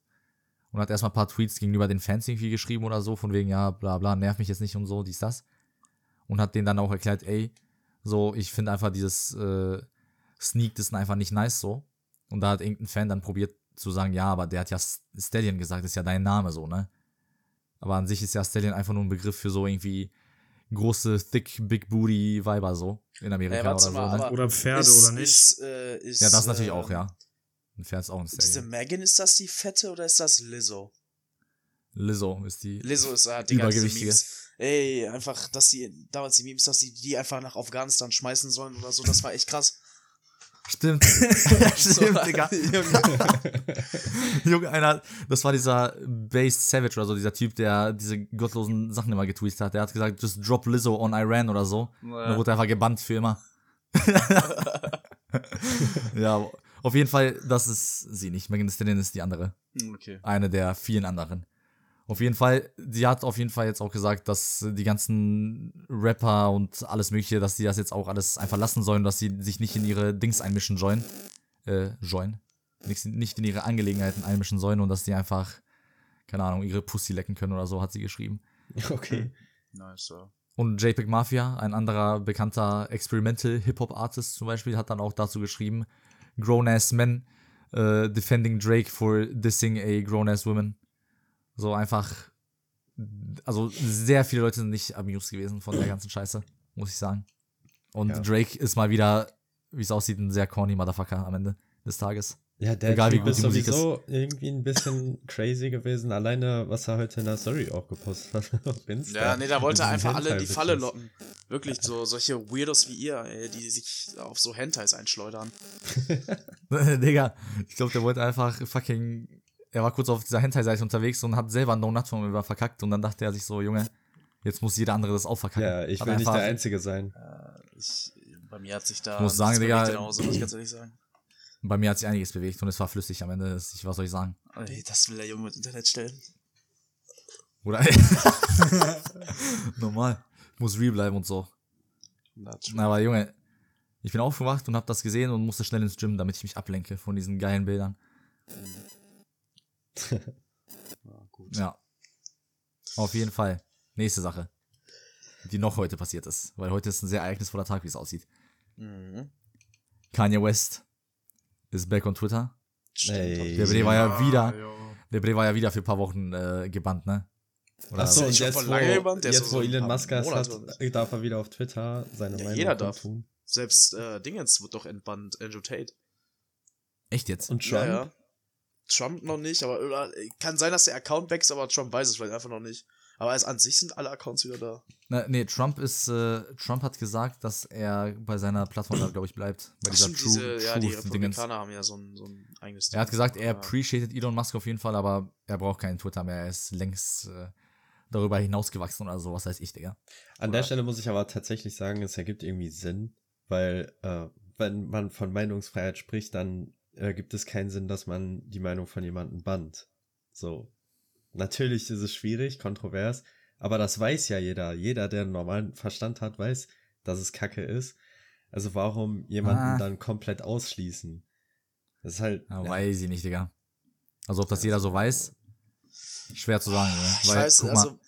und hat erstmal ein paar Tweets gegenüber den Fans irgendwie geschrieben oder so, von wegen, ja, bla bla, nerv mich jetzt nicht und so, dies, das. Und hat denen dann auch erklärt, ey, so, ich finde einfach dieses äh, Sneak Dissen einfach nicht nice so. Und da hat irgendein Fan dann probiert zu sagen, ja, aber der hat ja Stallion gesagt, ist ja dein Name so, ne? Aber an sich ist ja Stallion einfach nur ein Begriff für so irgendwie große, thick, big booty Weiber so in Amerika warte oder so, mal, ne? aber Oder Pferde ist, oder nicht. Ist, äh, ist, Ja, das natürlich ähm, auch, ja. Ein Pferd ist auch ein Diese Stallion. Megan, ist das die Fette oder ist das Lizzo? Lizzo ist die. Lizzo ist, ah, Digga, diese Übergewichtige. Memes. Ey, einfach, dass die, damals die Memes, dass die die einfach nach Afghanistan schmeißen sollen oder so, das war echt krass. Stimmt. Stimmt, Digga. Junge. Einer, das war dieser Based Savage oder so, dieser Typ, der diese gottlosen Sachen immer getweetet hat. Der hat gesagt, just drop Lizzo on Iran oder so. Ja. Dann wurde er einfach gebannt für immer. ja, auf jeden Fall, das ist sie nicht. Megan Stallion ist die andere. Okay. eine der vielen anderen. Auf jeden Fall, sie hat auf jeden Fall jetzt auch gesagt, dass die ganzen Rapper und alles Mögliche, dass sie das jetzt auch alles einfach lassen sollen, dass sie sich nicht in ihre Dings einmischen sollen. Äh, sollen. Nicht, nicht in ihre Angelegenheiten einmischen sollen und dass die einfach, keine Ahnung, ihre Pussy lecken können oder so, hat sie geschrieben. Okay. Nice, ja. Und JPEG Mafia, ein anderer bekannter Experimental Hip-Hop-Artist zum Beispiel, hat dann auch dazu geschrieben, Grown-Ass Men äh, defending Drake for dissing a grown-ass woman. So einfach, also sehr viele Leute sind nicht amused gewesen von der ganzen Scheiße, muss ich sagen. Und Ja. Drake ist mal wieder, wie es aussieht, ein sehr corny Motherfucker am Ende des Tages. Ja, der Egal, wie Typ gut ist die Musik sowieso irgendwie ein bisschen crazy gewesen. Alleine, was er heute in der Story auch gepostet hat auf Insta. Ja, nee, da wollte er einfach alle in die Falle locken. Wirklich, so solche Weirdos wie ihr, ey, die sich auf so Hentais einschleudern. Digga, ich glaube, der wollte einfach fucking. Er war kurz auf dieser Hentai-Seite unterwegs und hat selber No Nut von mir verkackt und dann dachte er sich so, Junge, jetzt muss jeder andere das auch verkacken. Ja, ich Hat will nicht der Einzige sein. Ich, bei mir hat sich da. Ich muss sagen, Digga, Genauso, muss ich ganz ehrlich sagen. Bei mir hat sich einiges bewegt und es war flüssig am Ende. Das- Ich, was soll ich sagen? Ey, das will der Junge mit Internet stellen. Oder? Normal. Muss real bleiben und so. Aber Junge, ich bin aufgewacht und hab das gesehen und musste schnell ins Gym, damit ich mich ablenke von diesen geilen Bildern. Ja, gut. Ja. Auf jeden Fall. Nächste Sache. Die noch heute passiert ist. Weil heute ist ein sehr ereignisvoller Tag, wie es aussieht. Mhm. Kanye West ist back on Twitter. Stimmt. Ey. Der Bre war ja wieder, jo. der Bre war ja wieder für ein paar Wochen äh, gebannt, ne? Oder Achso, und jetzt, wo, lange gebannt? Der ist jetzt, so wo Elon Musk hat, darf er wieder auf Twitter seine Ja, Meinung jeder darf. kundtun. Selbst äh, Dingens wird doch entbannt, Andrew Tate. Echt jetzt? Und Trump? Ja, ja. Trump noch nicht, aber oder, kann sein, dass der Account wächst, aber Trump weiß es vielleicht einfach noch nicht. Aber als an sich sind alle Accounts wieder da. Na, nee, Trump ist, äh, Trump hat gesagt, dass er bei seiner Plattform da, glaube ich, bleibt. Bei dieser diese, ja, die. Republikaner haben ja so ein, so ein eigenes Er hat gesagt, er Ja. appreciated Elon Musk auf jeden Fall, aber er braucht keinen Twitter mehr. Er ist längst äh, darüber hinausgewachsen oder so, was weiß ich, Digga. An der Stelle muss ich aber tatsächlich sagen, es ergibt irgendwie Sinn, weil äh, wenn man von Meinungsfreiheit spricht, dann äh, gibt es keinen Sinn, dass man die Meinung von jemandem bannt. So. Natürlich ist es schwierig, kontrovers, aber das weiß ja jeder. Jeder, der einen normalen Verstand hat, weiß, dass es Kacke ist. Also warum jemanden Ah. dann komplett ausschließen? Das ist halt. Ja, ja. Weiß ich nicht, Digga. Also ob das jeder so weiß, schwer zu sagen, ne? Ich Weil, weiß, guck mal, also.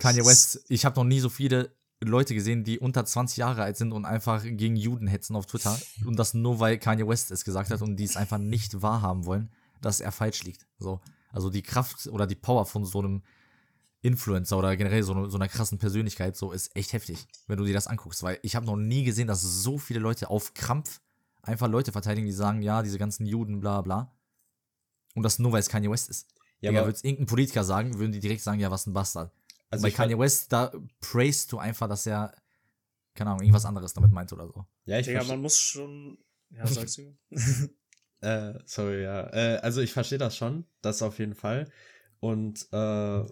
Kanye West, ich habe noch nie so viele Leute gesehen, die unter 20 Jahre alt sind und einfach gegen Juden hetzen auf Twitter. Und das nur, weil Kanye West es gesagt hat und die es einfach nicht wahrhaben wollen, dass er falsch liegt. So. Also die Kraft oder die Power von so einem Influencer oder generell so, so einer krassen Persönlichkeit so ist echt heftig, wenn du dir das anguckst. Weil ich habe noch nie gesehen, dass so viele Leute auf Krampf einfach Leute verteidigen, die sagen, ja, diese ganzen Juden, bla bla. Und das nur, weil es Kanye West ist. Ja, würde es irgendein Politiker sagen, würden die direkt sagen, ja, was ein Bastard. Also bei Kanye West, da praised du einfach, dass er keine Ahnung, irgendwas anderes damit meint oder so. Ja, ich verstehe. man muss schon. Ja, sagst du? Äh, sorry, ja. Äh, also ich verstehe das schon, das auf jeden Fall. Und äh,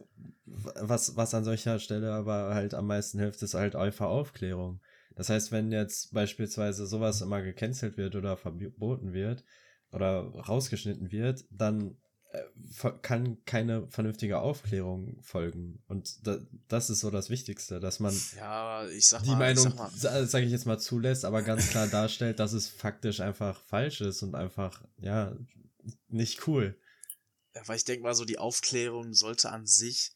was, was an solcher Stelle aber halt am meisten hilft, ist halt einfach Aufklärung. Das heißt, wenn jetzt beispielsweise sowas immer gecancelt wird oder verboten wird oder rausgeschnitten wird, dann kann keine vernünftige Aufklärung folgen. Und da, das ist so das Wichtigste, dass man Ja, ich sag die mal, Meinung, ich sag sage ich jetzt mal, zulässt, aber ganz klar darstellt, dass es faktisch einfach falsch ist und einfach, ja, nicht cool. Ja, weil ich denke mal so, die Aufklärung sollte an sich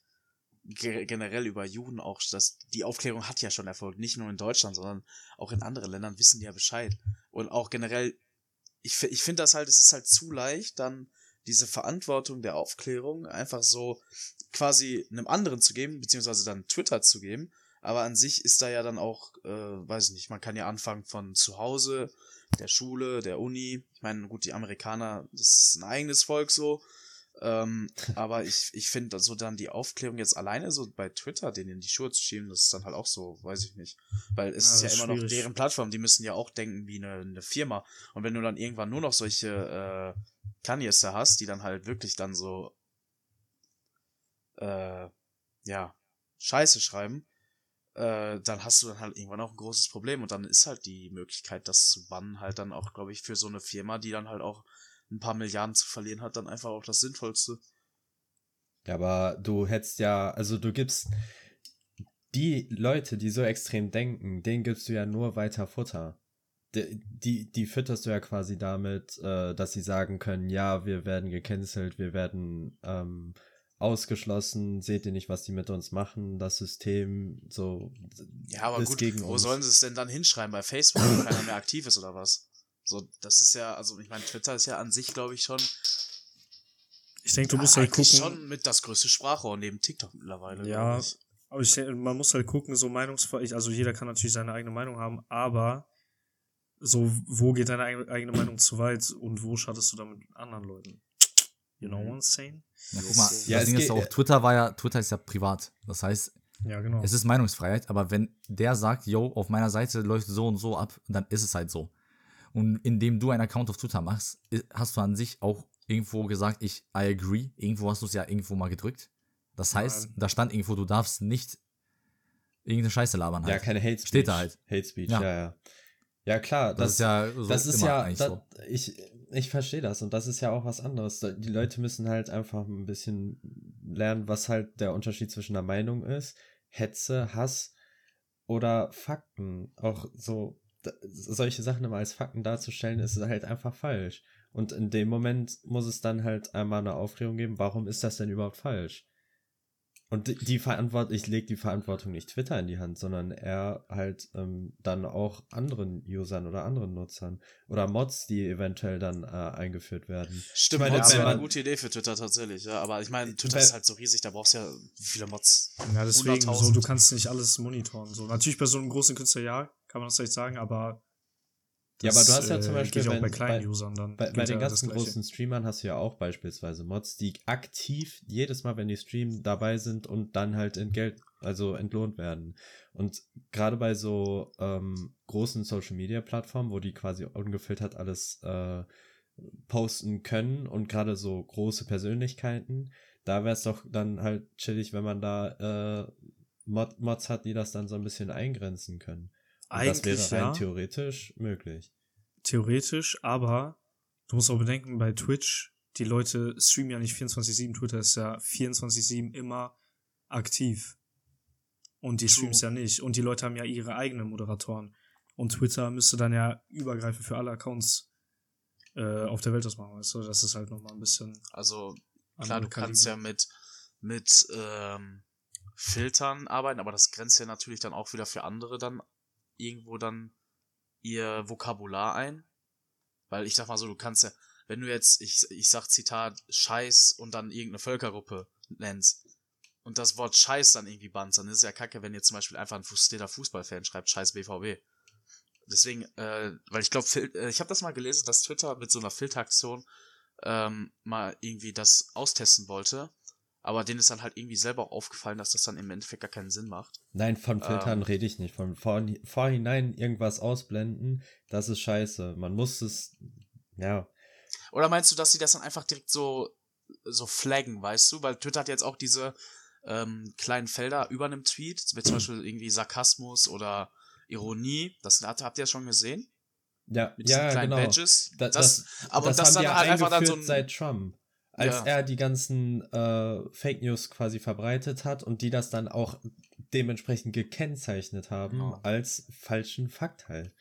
ge generell über Juden auch, das, die Aufklärung hat ja schon Erfolg, nicht nur in Deutschland, sondern auch in anderen Ländern wissen die ja Bescheid. Und auch generell, ich, ich finde das halt, es ist halt zu leicht, dann diese Verantwortung der Aufklärung einfach so quasi einem anderen zu geben, beziehungsweise dann Twitter zu geben. Aber an sich ist da ja dann auch, äh, weiß ich nicht, man kann ja anfangen von zu Hause, der Schule, der Uni. Ich meine, gut, die Amerikaner, das ist ein eigenes Volk so. Ähm, aber ich, ich finde so dann die Aufklärung jetzt alleine so bei Twitter, denen in die Schuhe zu schieben, das ist dann halt auch so, weiß ich nicht. Weil es Ja, ist ja ist immer noch schwierig. deren Plattform, die müssen ja auch denken wie eine, eine Firma. Und wenn du dann irgendwann nur noch solche äh, Kanyes da hast, die dann halt wirklich dann so äh, ja, Scheiße schreiben, äh, dann hast du dann halt irgendwann auch ein großes Problem und dann ist halt die Möglichkeit, das zu bannen, halt dann auch, glaube ich, für so eine Firma, die dann halt auch ein paar Milliarden zu verlieren hat, dann einfach auch das Sinnvollste. Ja, aber du hättest ja, also du gibst die Leute, die so extrem denken, denen gibst du ja nur weiter Futter. Die, die, die fütterst du ja quasi damit, äh, dass sie sagen können, ja, wir werden gecancelt, wir werden ähm, ausgeschlossen, seht ihr nicht, was die mit uns machen, das System so Ja, aber ist gut, gegen wo uns. sollen sie es denn dann hinschreiben? Bei Facebook, wo keiner mehr aktiv ist oder was? So, das ist ja, also ich meine, Twitter ist ja an sich, glaube ich, schon, Ich denke, du ja, musst halt gucken. schon mit das größte Sprachrohr neben TikTok mittlerweile. Ja, aber ich, denke, man muss halt gucken, so Meinungsfrei, also jeder kann natürlich seine eigene Meinung haben, aber so, wo geht deine eigene, Meinung zu weit und wo schadest du damit anderen Leuten? You know Mhm. what I'm saying? Ja, guck mal, Ja, das es Ding ist auch, Twitter war ja, Twitter ist ja privat. Das heißt, Ja, genau. es ist Meinungsfreiheit, aber wenn der sagt, yo, auf meiner Seite läuft so und so ab, dann ist es halt so. Und indem du einen Account auf Twitter machst, hast du an sich auch irgendwo gesagt, ich I agree. Irgendwo hast du es ja irgendwo mal gedrückt. Das heißt, Nein. da stand irgendwo, du darfst nicht irgendeine Scheiße labern halt. ja keine Hate Speech. Steht da halt. Hate Speech, Ja. ja, ja. Ja, klar, das, ist ja so das ist ja, eigentlich da, so. ich, ich verstehe das und das ist ja auch was anderes. Die Leute müssen halt einfach ein bisschen lernen, was halt der Unterschied zwischen der Meinung ist, Hetze, Hass oder Fakten. Auch so solche Sachen immer als Fakten darzustellen, ist halt einfach falsch. Und in dem Moment muss es dann halt einmal eine Aufklärung geben, warum ist das denn überhaupt falsch? Und die, die Verantwortung, ich lege die Verantwortung nicht Twitter in die Hand, sondern eher halt ähm, dann auch anderen Usern oder anderen Nutzern oder Mods, die eventuell dann äh, eingeführt werden. Stimmt, meine, Mods wäre eine gute Idee für Twitter tatsächlich, ja. Aber ich meine, Twitter ist halt so riesig, da brauchst du ja viele Mods. Ja, deswegen, so, 100.000. du kannst nicht alles monitoren. So, natürlich bei so einem großen Künstler, ja, kann man das vielleicht sagen, aber. Ja, aber du hast ja äh, zum Beispiel, ja auch wenn- bei kleinen bei- Usern dann. Bei, bei den ja das ganzen großen Streamern hast du ja auch beispielsweise Mods, die aktiv jedes Mal, wenn die streamen, dabei sind und dann halt entgelt, also entlohnt werden. Und gerade bei so ähm, großen Social Media Plattformen, wo die quasi ungefiltert alles äh, posten können und gerade so große Persönlichkeiten, da wäre es doch dann halt chillig, wenn man da äh, Mod Mods hat, die das dann so ein bisschen eingrenzen können. Und das Eigentlich, wäre rein ja. theoretisch möglich. Theoretisch, aber du musst auch bedenken, bei Twitch, die Leute streamen ja nicht 24-7, Twitter ist ja 24-7 immer aktiv. Und die streams ja nicht. Und die Leute haben ja ihre eigenen Moderatoren. Und Twitter müsste dann ja übergreifend für alle Accounts äh, auf der Welt das machen, du? Das ist halt nochmal ein bisschen. Also, klar, du kannst ja Kaliber. mit, mit ähm, Filtern arbeiten, aber das grenzt ja natürlich dann auch wieder für andere dann irgendwo dann ihr Vokabular ein. Weil ich sag mal so, du kannst ja, wenn du jetzt, ich, ich sag Zitat, Scheiß und dann irgendeine Völkergruppe nennst und das Wort Scheiß dann irgendwie bannst, dann ist es ja kacke, wenn jetzt zum Beispiel einfach ein frustrierter Fußballfan schreibt, Scheiß BVB. Deswegen, äh, weil ich glaube, äh, ich habe das mal gelesen, dass Twitter mit so einer Filteraktion ähm, mal irgendwie das austesten wollte. Aber denen ist dann halt irgendwie selber auch aufgefallen, dass das dann im Endeffekt gar keinen Sinn macht. Nein, von Filtern Ähm. rede ich nicht. Von vor, vorhinein irgendwas ausblenden, das ist scheiße. Man muss es, ja. Oder meinst du, dass sie das dann einfach direkt so, so flaggen, weißt du? Weil Twitter hat jetzt auch diese ähm, kleinen Felder über einem Tweet, wie zum Beispiel irgendwie Sarkasmus oder Ironie. Das habt habt ihr ja schon gesehen? Ja, Mit diesen ja, kleinen genau. Badges. Da- das, aber das das dann halt einfach dann so ein. seit Trump. Als Ja. er die ganzen äh, Fake News quasi verbreitet hat und die das dann auch dementsprechend gekennzeichnet haben Genau. als falschen Fakt halt.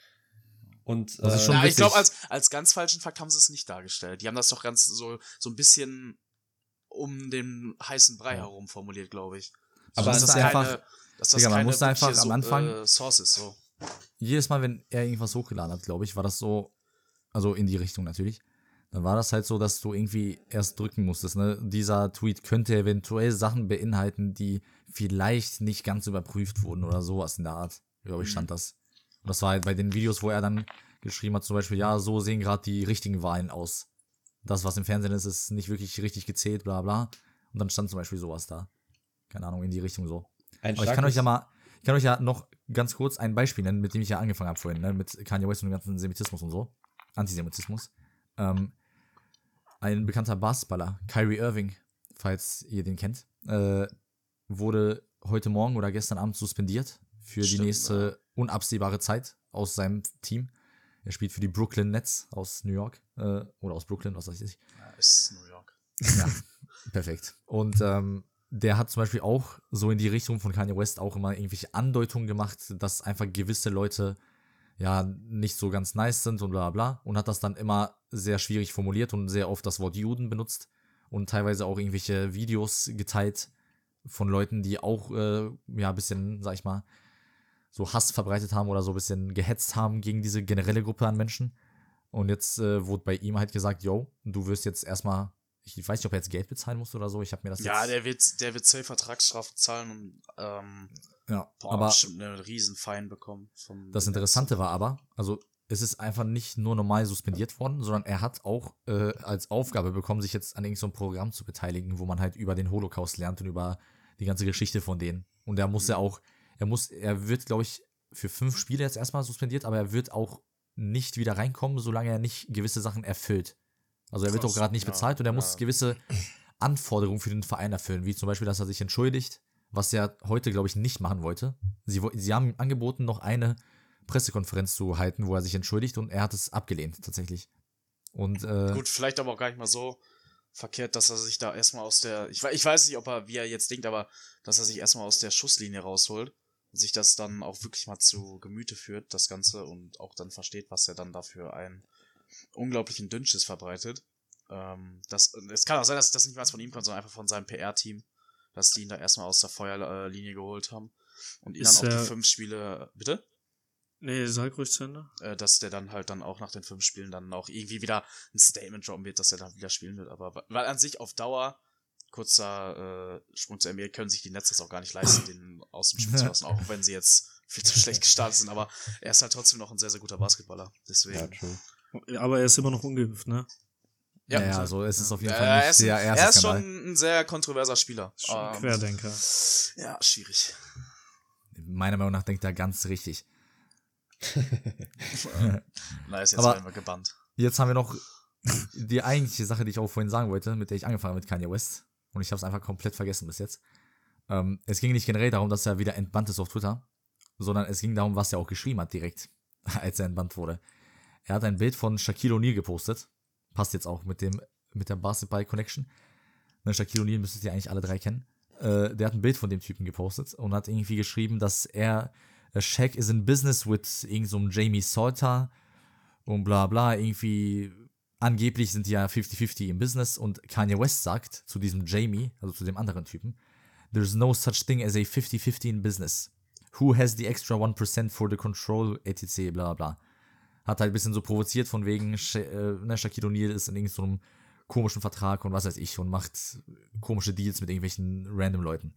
Und äh, schon Ja, ich glaube, als, als ganz falschen Fakt haben sie es nicht dargestellt. Die haben das doch ganz so, so ein bisschen um den heißen Brei Ja. herum formuliert, glaube ich. Aber dass es das ist einfach- keine, dass das Digga, man keine muss einfach wirkliche am Anfang- äh, Source ist, so. jedes Mal, wenn er irgendwas hochgeladen hat, glaube ich, war das so, also in die Richtung natürlich, dann war das halt so, dass du irgendwie erst drücken musstest. Ne? Dieser Tweet könnte eventuell Sachen beinhalten, die vielleicht nicht ganz überprüft wurden oder sowas in der Art. Glaube ich, stand das. Und das war halt bei den Videos, wo er dann geschrieben hat, zum Beispiel, ja, so sehen gerade die richtigen Wahlen aus. Das, was im Fernsehen ist, ist nicht wirklich richtig gezählt, bla bla. Und dann stand zum Beispiel sowas da. Keine Ahnung, in die Richtung so. ein Aber ich kann euch ja mal, ich kann euch ja noch ganz kurz ein Beispiel nennen, mit dem ich ja angefangen habe vorhin, ne? mit Kanye West und dem ganzen Semitismus und so. Antisemitismus. Ähm, ein bekannter Basketballer, Kyrie Irving, falls ihr den kennt, äh, wurde heute Morgen oder gestern Abend suspendiert für die Stimmt, nächste unabsehbare Zeit aus seinem Team. Er spielt für die Brooklyn Nets aus New York äh, oder aus Brooklyn, was weiß ich. Ja, ist New York. Ja, perfekt. Und ähm, der hat zum Beispiel auch so in die Richtung von Kanye West auch immer irgendwelche Andeutungen gemacht, dass einfach gewisse Leute ja nicht so ganz nice sind und bla bla und hat das dann immer sehr schwierig formuliert und sehr oft das Wort Juden benutzt und teilweise auch irgendwelche Videos geteilt von Leuten, die auch äh, ja ein bisschen, sag ich mal, so Hass verbreitet haben oder so ein bisschen gehetzt haben gegen diese generelle Gruppe an Menschen. Und jetzt äh, wurde bei ihm halt gesagt, yo, du wirst jetzt erstmal, ich weiß nicht, ob er jetzt Geld bezahlen muss oder so, ich habe mir das Ja, der wird, der wird safe Vertragsstrafe zahlen und ähm, ja, boah, aber bestimmt einen riesen Fein bekommen. Das Interessante war aber, also es ist einfach nicht nur normal suspendiert worden, sondern er hat auch äh, als Aufgabe bekommen, sich jetzt an irgendeinem Programm zu beteiligen, wo man halt über den Holocaust lernt und über die ganze Geschichte von denen. Und er muss ja auch, er muss, er wird, glaube ich, für fünf Spiele jetzt erstmal suspendiert, aber er wird auch nicht wieder reinkommen, solange er nicht gewisse Sachen erfüllt. Also er wird auch gerade nicht ja, bezahlt und er muss ja. gewisse Anforderungen für den Verein erfüllen, wie zum Beispiel, dass er sich entschuldigt, was er heute, glaube ich, nicht machen wollte. Sie, sie haben ihm angeboten, noch eine Pressekonferenz zu halten, wo er sich entschuldigt und er hat es abgelehnt, tatsächlich. Und äh, Gut, vielleicht aber auch gar nicht mal so verkehrt, dass er sich da erstmal aus der. Ich, ich weiß nicht, ob er, wie er jetzt denkt, aber dass er sich erstmal aus der Schusslinie rausholt und sich das dann auch wirklich mal zu Gemüte führt, das Ganze, und auch dann versteht, was er dann dafür einen unglaublichen Dünnschiss verbreitet. Ähm, das, es kann auch sein, dass das nicht mal von ihm kommt, sondern einfach von seinem PR-Team, dass die ihn da erstmal aus der Feuerlinie geholt haben und ihn Ist dann auch die fünf Spiele. Bitte? Nee, sag ruhig zu Ende. äh, dass der dann halt dann auch nach den fünf Spielen dann auch irgendwie wieder ein Statement droppen wird, dass er dann wieder spielen wird. Aber weil an sich auf Dauer, kurzer äh, Sprung zu NBA, können sich die Nets das auch gar nicht leisten, den aus dem Spiel zu lassen, auch wenn sie jetzt viel zu schlecht gestartet sind. Aber er ist halt trotzdem noch ein sehr, sehr guter Basketballer. Deswegen. Ja, true. Aber er ist immer noch ungeimpft, ne? ja, ja, also es ist auf jeden Äh, Fall er nicht ist, der ein- erste er ist schon ein sehr kontroverser Spieler. Schon ein Ähm, Querdenker. Ja, schwierig. Meiner Meinung nach denkt er ganz richtig. Nice, jetzt Aber- werden wir gebannt. Jetzt haben wir noch die eigentliche Sache, die ich auch vorhin sagen wollte, mit der ich angefangen habe mit Kanye West. Und ich habe es einfach komplett vergessen bis jetzt. Ähm, es ging nicht generell darum, dass er wieder entbannt ist auf Twitter, sondern es ging darum, was er auch geschrieben hat direkt, als er entbannt wurde. Er hat ein Bild von Shaquille O'Neal gepostet. Passt jetzt auch mit dem mit der Basketball Connection. Ne, Shaquille O'Neal müsstet ihr eigentlich alle drei kennen. Äh, der hat ein Bild von dem Typen gepostet und hat irgendwie geschrieben, dass er äh, Shaq is in business with irgend so Jamie Salter und bla bla. Irgendwie angeblich sind die ja 50-50 im Business und Kanye West sagt zu diesem Jamie, also zu dem anderen Typen, there's no such thing as a 50-50 in business. Who has the extra 1% for the control, etc., bla bla. Hat halt ein bisschen so provoziert von wegen, äh, ne, Shaquille O'Neal ist in irgendeinem komischen Vertrag und was weiß ich und macht komische Deals mit irgendwelchen random Leuten.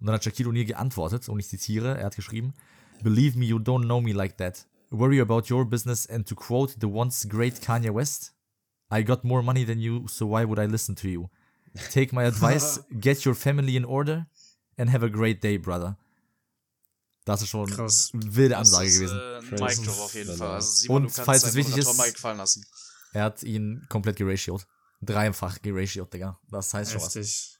Und dann hat Shaquille O'Neal geantwortet und ich zitiere, er hat geschrieben, Believe me, you don't know me like that. Worry about your business and to quote the once great Kanye West, I got more money than you, so why would I listen to you? Take my advice, get your family in order and have a great day, brother. Das ist schon Krass. eine wilde Das Ansage ist, gewesen. Äh. Mic Drop auf jeden Und Fall. Also Simon, du kannst falls es wichtig ist- Mic fallen lassen. Er hat ihn komplett geratiot. Dreifach geratiot, Digga. Das heißt schon was. Heftig.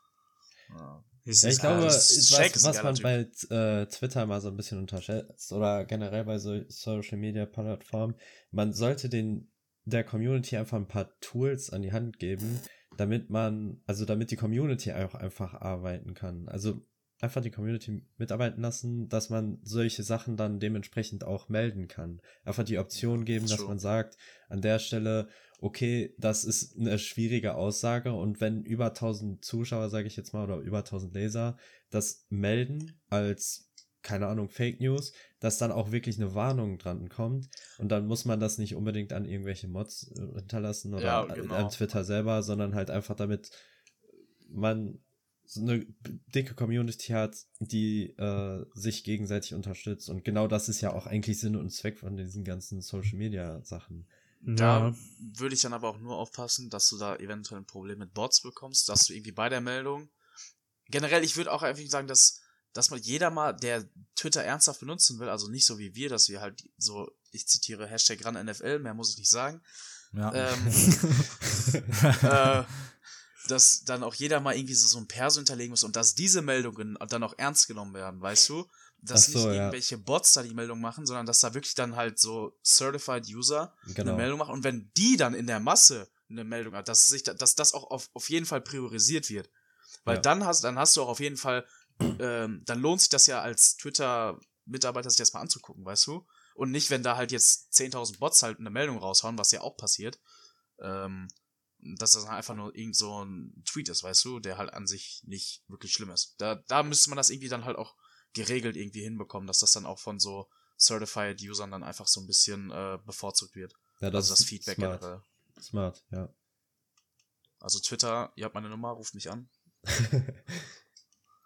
Ja. Ich, Ja, ich glaube, was, was man bei äh, Twitter mal so ein bisschen unterschätzt oder generell bei so Social Media Plattformen, man sollte den der Community einfach ein paar Tools an die Hand geben, damit man, also damit die Community auch einfach arbeiten kann. Also einfach die Community mitarbeiten lassen, dass man solche Sachen dann dementsprechend auch melden kann. Einfach die Option geben, dass man sagt, an der Stelle, okay, das ist eine schwierige Aussage und wenn über 1000 Zuschauer, sage ich jetzt mal, oder über 1000 Leser das melden als keine Ahnung, Fake News, dass dann auch wirklich eine Warnung dran kommt und dann muss man das nicht unbedingt an irgendwelche Mods äh, hinterlassen oder Ja, genau. an Twitter selber, sondern halt einfach damit man so eine dicke Community hat, die äh, sich gegenseitig unterstützt und genau das ist ja auch eigentlich Sinn und Zweck von diesen ganzen Social Media Sachen. Da Ja. würde ich dann aber auch nur aufpassen, dass du da eventuell ein Problem mit Bots bekommst, dass du irgendwie bei der Meldung. Generell, ich würde auch einfach sagen, dass, dass man jeder mal, der Twitter ernsthaft benutzen will, also nicht so wie wir, dass wir halt so, ich zitiere Hashtag ran NFL, mehr muss ich nicht sagen, Ja. ähm, äh, dass dann auch jeder mal irgendwie so, so ein Perso hinterlegen muss und dass diese Meldungen dann auch ernst genommen werden, weißt du? Dass so, nicht ja. irgendwelche Bots da die Meldung machen, sondern dass da wirklich dann halt so Certified User Genau. eine Meldung machen und wenn die dann in der Masse eine Meldung hat, dass sich da, dass das auch auf, auf jeden Fall priorisiert wird. Weil Ja. dann hast dann hast du auch auf jeden Fall ähm, dann lohnt sich das ja als Twitter Mitarbeiter sich das mal anzugucken, weißt du? Und nicht, wenn da halt jetzt 10.000 Bots halt eine Meldung raushauen, was ja auch passiert, ähm, dass das einfach nur irgend so ein Tweet ist, weißt du, der halt an sich nicht wirklich schlimm ist. Da, da müsste man das irgendwie dann halt auch geregelt irgendwie hinbekommen, dass das dann auch von so Certified Usern dann einfach so ein bisschen äh, bevorzugt wird. Ja, also das ist Feedback smart. generell. Smart, ja. Also Twitter, ihr habt meine Nummer, ruft mich an.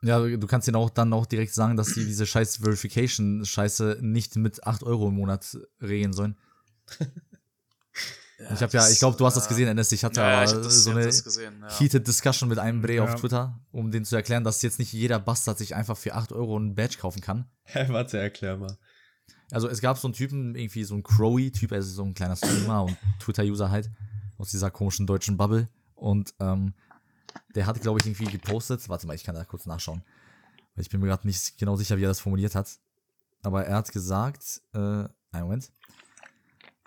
Ja, du kannst ihnen auch dann auch direkt sagen, dass die diese scheiß Verification-Scheiße nicht mit 8 Euro im Monat regeln sollen. ich habe ja, ich glaube, du hast das gesehen, Ernest. Ich hatte ja, ja, ich das, so eine gesehen, ja. heated Discussion mit einem Bre Ja. auf Twitter, um denen zu erklären, dass jetzt nicht jeder Bastard sich einfach für 8 Euro ein Badge kaufen kann. Hä, warte, erklär mal. Also es gab so einen Typen, irgendwie so ein Crowy-Typ, also so ein kleiner Streamer und Twitter-User halt, aus dieser komischen deutschen Bubble. Und ähm, der hat, glaube ich, irgendwie gepostet, warte mal, ich kann da kurz nachschauen. Weil ich bin mir gerade nicht genau sicher, wie er das formuliert hat. Aber er hat gesagt, äh, einen Moment.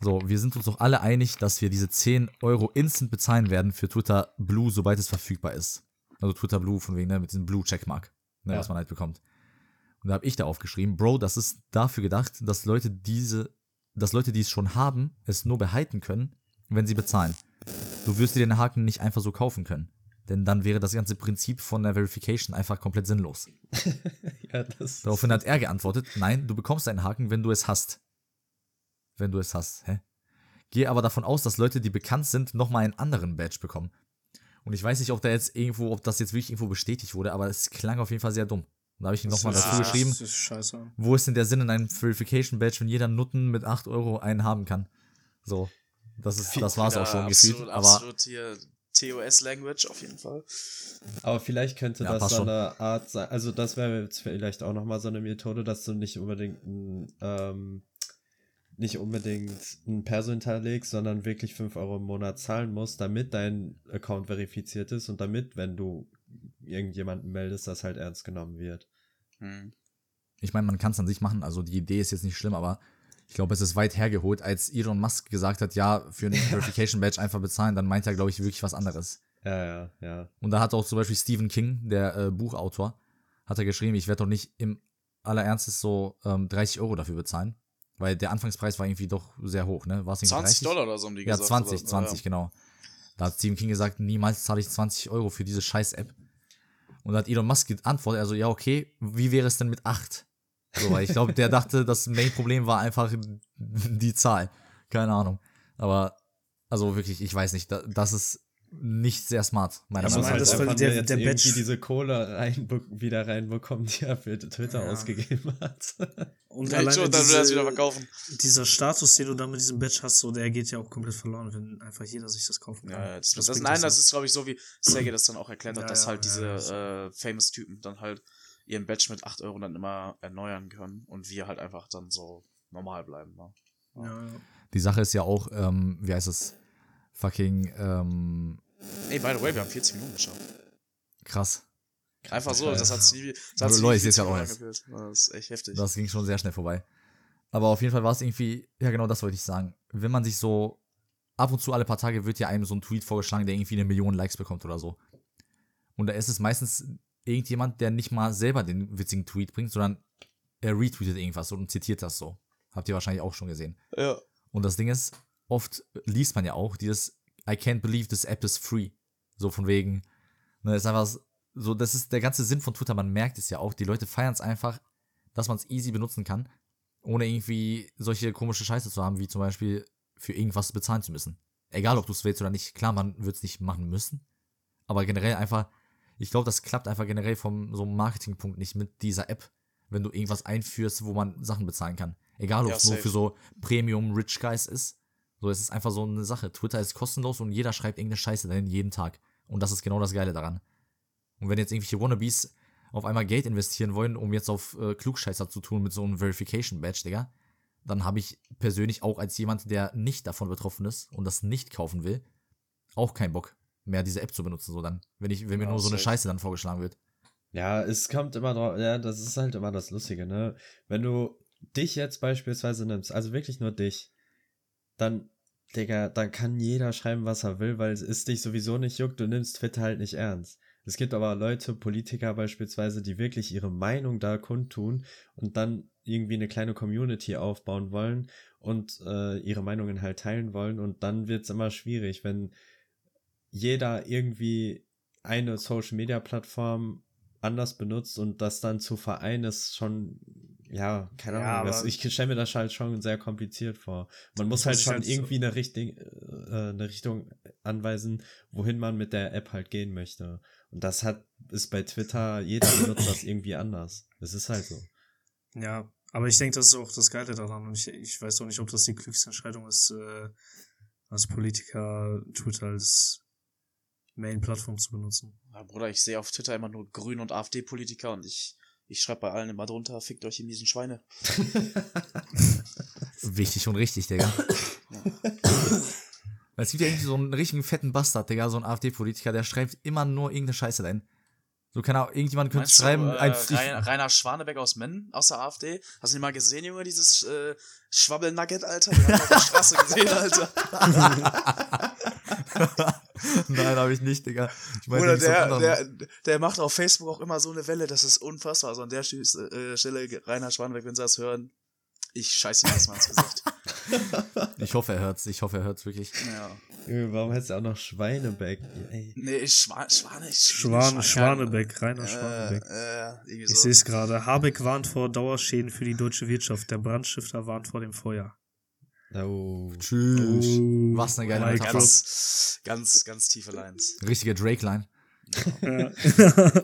So, wir sind uns doch alle einig, dass wir diese 10 Euro instant bezahlen werden für Twitter Blue, sobald es verfügbar ist. Also Twitter Blue von wegen, ne, mit diesem Blue-Checkmark, ne, Ja. was man halt bekommt. Und da habe ich da aufgeschrieben, Bro, das ist dafür gedacht, dass Leute diese, dass Leute, die es schon haben, es nur behalten können, wenn sie bezahlen. Du wirst dir den Haken nicht einfach so kaufen können. Denn dann wäre das ganze Prinzip von der Verification einfach komplett sinnlos. Ja, das Daraufhin hat er geantwortet, nein, du bekommst einen Haken, wenn du es hast. Wenn du es hast, hä? Gehe aber davon aus, dass Leute, die bekannt sind, nochmal einen anderen Badge bekommen. Und ich weiß nicht, ob da jetzt irgendwo, ob das jetzt wirklich irgendwo bestätigt wurde, aber es klang auf jeden Fall sehr dumm. Und da habe ich ihm nochmal dazu geschrieben, Das ist scheiße. wo ist denn der Sinn in einem Verification Badge, wenn jeder Nutten mit 8 Euro einen haben kann? So. Das ist, das war's auch schon absolut, gefühlt. Aber Absolut hier TOS-Language auf jeden Fall. Aber vielleicht könnte Ja, das so eine Art sein. Also, das wäre jetzt vielleicht auch nochmal so eine Methode, dass du nicht unbedingt ein, ähm, nicht unbedingt ein Perso hinterlegst, sondern wirklich 5 Euro im Monat zahlen musst, damit dein Account verifiziert ist und damit, wenn du irgendjemanden meldest, das halt ernst genommen wird. Hm. ich meine, man kann es an sich machen. Also die Idee ist jetzt nicht schlimm, aber ich glaube, es ist weit hergeholt. Als Elon Musk gesagt hat, ja, für einen Verification Badge einfach bezahlen, dann meint er, glaube ich, wirklich was anderes. Ja, ja, ja. Und da hat auch zum Beispiel Stephen King, der äh, Buchautor, hat er geschrieben, ich werde doch nicht im allerernstes so ähm, 30 Euro dafür bezahlen. Weil der Anfangspreis war irgendwie doch sehr hoch, ne? War es irgendwie 20 30? Dollar oder so um die Ja, gesagt. 20, oder? 20, genau. Da hat Stephen King gesagt, niemals zahle ich 20 Euro für diese scheiß App. Und da hat Elon Musk geantwortet, also ja, okay, wie wäre es denn mit 8? So, weil ich glaube, der dachte, das Main-Problem war einfach die Zahl. Keine Ahnung. Aber, also wirklich, ich weiß nicht, da- das ist nicht sehr smart, meiner Also Man Meinung nach. halt das- weil einfach der- jetzt der irgendwie diese Kohle rein, wieder reinbekommen, die er für Twitter Ja. ausgegeben hat. Und Ja, alleine schon, dann will er es wieder verkaufen. dieser Status, den du dann mit diesem Badge hast, so, der geht ja auch komplett verloren, wenn einfach jeder sich das kaufen kann. Ja, das, das, bringt nein, das ist, glaube ich, so wie Sergej das dann auch erklärt hat, Ja, dass ja, halt ja, diese äh, Famous-Typen dann halt ihren Badge mit 8 Euro dann immer erneuern können und wir halt einfach dann so normal bleiben. Ne? Ja, ja. Die Sache ist ja auch, ähm, wie heißt es? Fucking ähm, Ey, by the way, wir haben 40 Minuten geschafft. krass. Einfach so, das hat sie das hat Leute, seh's ja 40 auch erst. Das ist echt heftig. Das ging schon sehr schnell vorbei. Aber auf jeden Fall war es irgendwie, ja genau das wollte ich sagen. Wenn man sich so, ab und zu alle paar Tage wird ja einem so ein Tweet vorgeschlagen, der irgendwie eine Million Likes bekommt oder so. Und da ist es meistens irgendjemand, der nicht mal selber den witzigen Tweet bringt, sondern er retweetet irgendwas und zitiert das so. Habt ihr wahrscheinlich auch schon gesehen. ja. Und das Ding ist, oft liest man ja auch dieses I can't believe this app is free. So von wegen, ne, ist einfach so, das ist der ganze Sinn von Twitter, man merkt es ja auch, die Leute feiern es einfach, dass man es easy benutzen kann, ohne irgendwie solche komische Scheiße zu haben, wie zum Beispiel für irgendwas bezahlen zu müssen. Egal, ob du es willst oder nicht, klar, man wird es nicht machen müssen, aber generell einfach, ich glaube, das klappt einfach generell vom so einem Marketingpunkt nicht mit dieser App, wenn du irgendwas einführst, wo man Sachen bezahlen kann. Egal, ob Ja, es nur safe. für so Premium Rich Guys ist. So, es ist einfach so eine Sache. Twitter ist kostenlos und jeder schreibt irgendeine Scheiße dahin jeden Tag. Und das ist genau das Geile daran. Und wenn jetzt irgendwelche Wannabes auf einmal Geld investieren wollen, um jetzt auf äh, Klugscheißer zu tun mit so einem Verification Badge, Digga, dann habe ich persönlich auch als jemand, der nicht davon betroffen ist und das nicht kaufen will, auch keinen Bock mehr diese App zu benutzen, so dann, wenn ich, wenn mir Ja, nur so eine safe. Scheiße dann vorgeschlagen wird. Ja, es kommt immer drauf, ja, das ist halt immer das Lustige, ne? Wenn du dich jetzt beispielsweise nimmst, also wirklich nur dich, dann, Digga, dann kann jeder schreiben, was er will, weil es dich sowieso nicht juckt, du nimmst Twitter halt nicht ernst. Es gibt aber Leute, Politiker beispielsweise, die wirklich ihre Meinung da kundtun und dann irgendwie eine kleine Community aufbauen wollen und äh, ihre Meinungen halt teilen wollen und dann wird's immer schwierig, wenn jeder irgendwie eine Social Media Plattform anders benutzt und das dann zu vereinen ist schon, ja, keine Ja, Ahnung. Das, aber- ich stelle mir das halt schon sehr kompliziert vor. Man muss halt schon halt so- irgendwie eine, Richtung, äh, eine Richtung anweisen, wohin man mit der App halt gehen möchte. Und das hat, ist bei Twitter, jeder benutzt das irgendwie anders. Es ist halt so. Ja, aber ich denke, das ist auch das Geile daran. Und ich, ich weiß auch nicht, ob das die klügste Entscheidung ist, äh, als Politiker Twitter als Main-Plattform zu benutzen. Ja, Bruder, ich sehe auf Twitter immer nur Grün- und AfD-Politiker und ich, ich schreibe bei allen immer drunter, fickt euch in diesen Schweine. Wichtig und richtig, Digga. Es gibt ja irgendwie so einen richtigen fetten Bastard, Digga, so ein AfD-Politiker, der schreibt immer nur irgendeine Scheiße rein. So, keine Ahnung, irgendjemand könnte Meinst schreiben, du, äh, ein, Rainer, Rainer Schwanebeck aus Mennen, aus der AfD? Hast du ihn mal gesehen, Junge, dieses äh, Schwabbelnugget, Alter? Den hab ich auf der Straße gesehen, Alter. Nein, habe ich nicht, Digga. Ich so einen der, der, der macht auf Facebook auch immer so eine Welle, das ist unfassbar. Also an der äh, Stelle, Rainer Schwanebeck, wenn sie das hören, ich scheiße ihm erstmal ins Gesicht. Ich hoffe, er hört's. Ich hoffe, er hört's wirklich. Ja. Warum heißt er auch noch Schweinebeck? Ey. Nee, Schwan, Schwane, Schwan, Schwanebeck, Rainer Schwanebeck. Äh, äh, irgendwie Ich so. sehe es gerade. Habeck warnt vor Dauerschäden für die deutsche Wirtschaft. Der Brandstifter warnt vor dem Feuer. Oh. Tschüss. Oh, Was eine geile Metapher. Ganz, ganz, ganz tiefe Lines. Richtige Drake-Line. Ja.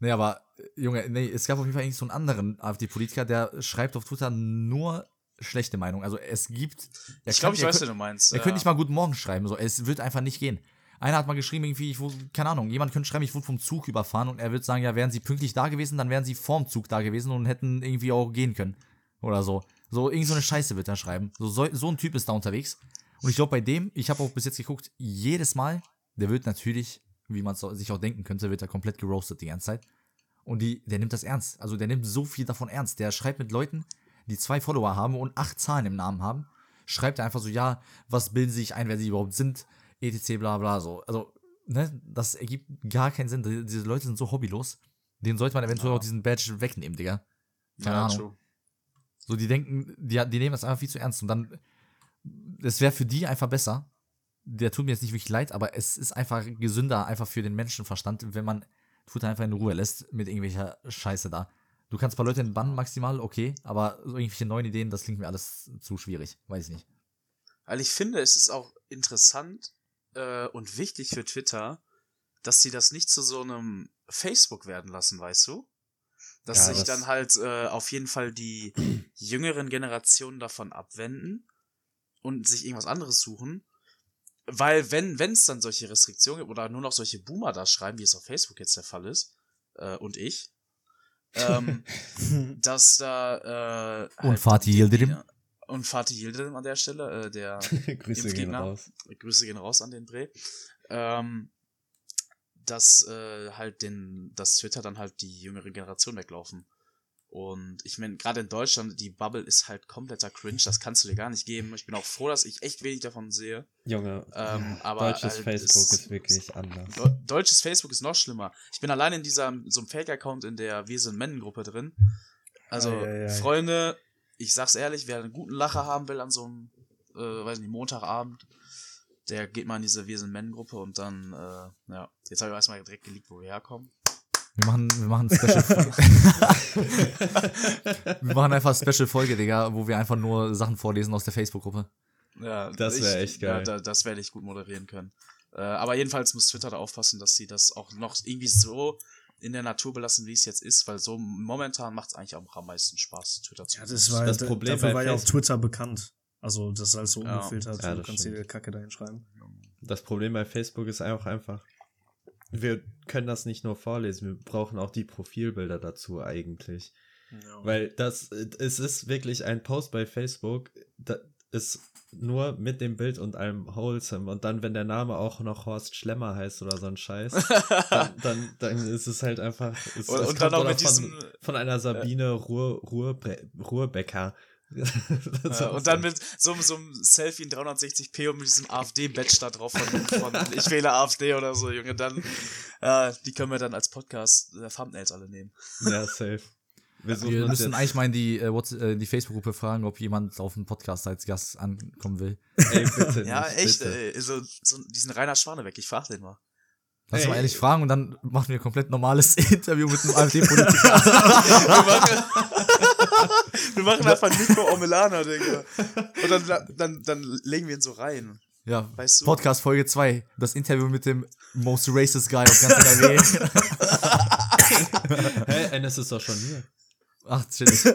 Nee, aber, äh, Junge, nee, es gab auf jeden Fall eigentlich so einen anderen AfD-Politiker, der schreibt auf Twitter nur schlechte Meinung. Also es gibt. Ich glaube, ich weiß, was du meinst. Er ja. könnte nicht mal Guten Morgen schreiben, so. Es wird einfach nicht gehen. Einer hat mal geschrieben, irgendwie, ich wurde, keine Ahnung, jemand könnte schreiben, ich wurde vom Zug überfahren und er wird sagen, ja, wären sie pünktlich da gewesen, dann wären sie vorm Zug da gewesen und hätten irgendwie auch gehen können. Oder so. So, irgend so eine Scheiße wird er schreiben. So, so, so ein Typ ist da unterwegs. Und ich glaube, bei dem, ich habe auch bis jetzt geguckt, jedes Mal, der wird natürlich, wie man es sich auch denken könnte, wird er komplett geroastet die ganze Zeit. Und die, der nimmt das ernst. Also der nimmt so viel davon ernst. Der schreibt mit Leuten, die zwei Follower haben und acht Zahlen im Namen haben, schreibt er einfach so, ja, was bilden sie sich ein, wer sie überhaupt sind, etc. bla bla so. Also, ne, das ergibt gar keinen Sinn. Die- Diese Leute sind so hobbylos. Denen sollte man eventuell Ja. auch diesen Badge wegnehmen, Digga. Keine ja, Ahnung. true. So, die denken, die, die nehmen das einfach viel zu ernst. Und dann, es wäre für die einfach besser. Der tut mir jetzt nicht wirklich leid, aber es ist einfach gesünder, einfach für den Menschenverstand, wenn man Twitter einfach in Ruhe lässt mit irgendwelcher Scheiße da. Du kannst ein paar Leute bannen maximal, okay, aber so irgendwelche neuen Ideen, das klingt mir alles zu schwierig. Weiß ich nicht. Weil ich finde, es ist auch interessant, äh, und wichtig für Twitter, dass sie das nicht zu so einem Facebook werden lassen, weißt du? Dass Ja, sich das- dann halt äh, auf jeden Fall die jüngeren Generationen davon abwenden und sich irgendwas anderes suchen. Weil wenn wenn es dann solche Restriktionen gibt oder nur noch solche Boomer da schreiben, wie es auf Facebook jetzt der Fall ist, äh, und ich, ähm, dass da äh, Und Fatih Yildirim. und Fatih Yildirim an der Stelle, äh, der Grüße gehen raus. Grüße gehen raus an den Dreh, ähm, dass äh, halt den, dass Twitter dann halt die jüngere Generation weglaufen. Und ich meine, gerade in Deutschland, die Bubble ist halt kompletter Cringe, das kannst du dir gar nicht geben. Ich bin auch froh, dass ich echt wenig davon sehe. Junge, Ähm, aber deutsches halt Facebook es- ist wirklich anders. Deutsches Facebook ist noch schlimmer. Ich bin allein in dieser, so einem Fake-Account in der Wir sind Men-Gruppe drin. Also, Ei, ei, ei. Freunde, ich sag's ehrlich, wer einen guten Lacher haben will an so einem, äh, weiß nicht, Montagabend, der geht mal in diese Wir sind Men-Gruppe und dann, äh, ja, jetzt habe ich erstmal direkt geleakt, wo wir herkommen. Wir machen, wir machen Special. wir machen einfach eine Special-Folge, Digga, wo wir einfach nur Sachen vorlesen aus der Facebook-Gruppe. Ja, Das wär echt geil. Ja, da, das werde ich gut moderieren können. Äh, aber jedenfalls muss Twitter da aufpassen, dass sie das auch noch irgendwie so in der Natur belassen, wie es jetzt ist, weil so momentan macht es eigentlich auch am meisten Spaß, Twitter zu Ja, das war Das Problem dafür bei war ja auch Facebook- Twitter bekannt. Also, das ist halt so Ja. ungefiltert. Ja, du das kannst jede Kacke da hinschreiben. Das Problem bei Facebook ist auch einfach, wir können das nicht nur vorlesen, wir brauchen auch die Profilbilder dazu eigentlich. Ja. Weil das, es ist wirklich ein Post bei Facebook, da ist nur mit dem Bild und einem Wholesome und dann, wenn der Name auch noch Horst Schlemmer heißt oder so ein Scheiß, dann, dann, dann ist es halt einfach. Es, Und- es und dann auch mit von, diesem- von einer Sabine Ruhr, Ruhr, Ruhrbecker. Ja, und dann mit so, so einem Selfie in 360p und mit diesem AfD-Badge da drauf von, von Ich wähle AfD oder so, Junge, dann, äh, die können wir dann als Podcast äh, Thumbnails alle nehmen. Ja, safe. Wir Wir müssen jetzt, eigentlich mal in die, äh, What's- äh, die Facebook-Gruppe fragen, ob jemand auf dem Podcast als Gast ankommen will. ey, bitte Ja, nicht, echt, bitte. ey, so, so diesen Rainer Schwane weg, ich frag den mal. Lass Ey. mal ehrlich fragen und dann machen wir ein komplett normales Interview mit einem AfD-Politiker. Wir machen, einfach Nico Omelana, Digga. Und dann, dann, dann legen wir ihn so rein. ja, Weißt du? Podcast Folge 2. Das Interview mit dem most racist guy auf ganz NRW. Hä, Enes ist doch schon hier. Ach, chillig.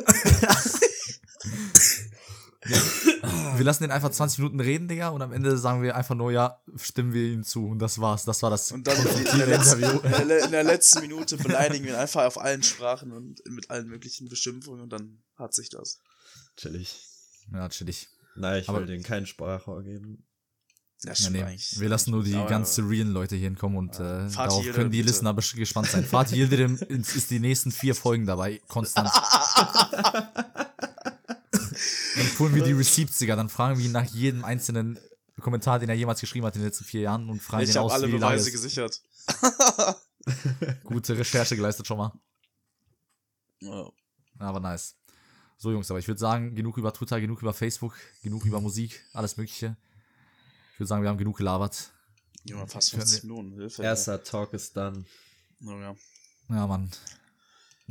wir lassen den einfach 20 Minuten reden, Digga, und am Ende sagen wir einfach nur, ja, stimmen wir ihm zu. Und das war's. Das war das Und dann in der, letzten, Interview. in, der, letzten Minute beleidigen wir ihn einfach auf allen Sprachen und mit allen möglichen Beschimpfungen und dann hat sich das. Chillig. Ja, chillig. Nein, ich Aber- will denen keinen Sprachrohr geben. Das Ja, nee. Wir lassen nur die Aber- ganz surrealen Leute hier hinkommen und äh, darauf Yildirim, können die bitte. Listener gespannt sein. Fatih Yildirim ist ist die nächsten vier Folgen dabei, konstant. Dann holen wir die Receipts, Digga. Dann fragen wir ihn nach jedem einzelnen Kommentar, den er jemals geschrieben hat in den letzten vier Jahren und fragen Ich ihn habe aus, alle wie Beweise ist. gesichert. Gute Recherche geleistet schon mal. Ja. Aber nice. So, Jungs, aber ich würde sagen, genug über Twitter, genug über Facebook, genug über Musik, alles Mögliche. Ich würde sagen, wir haben genug gelabert. Junge, fast Können 50 Minuten. Hilfe. Erster Talk ist dann. Junge. Ja, Mann.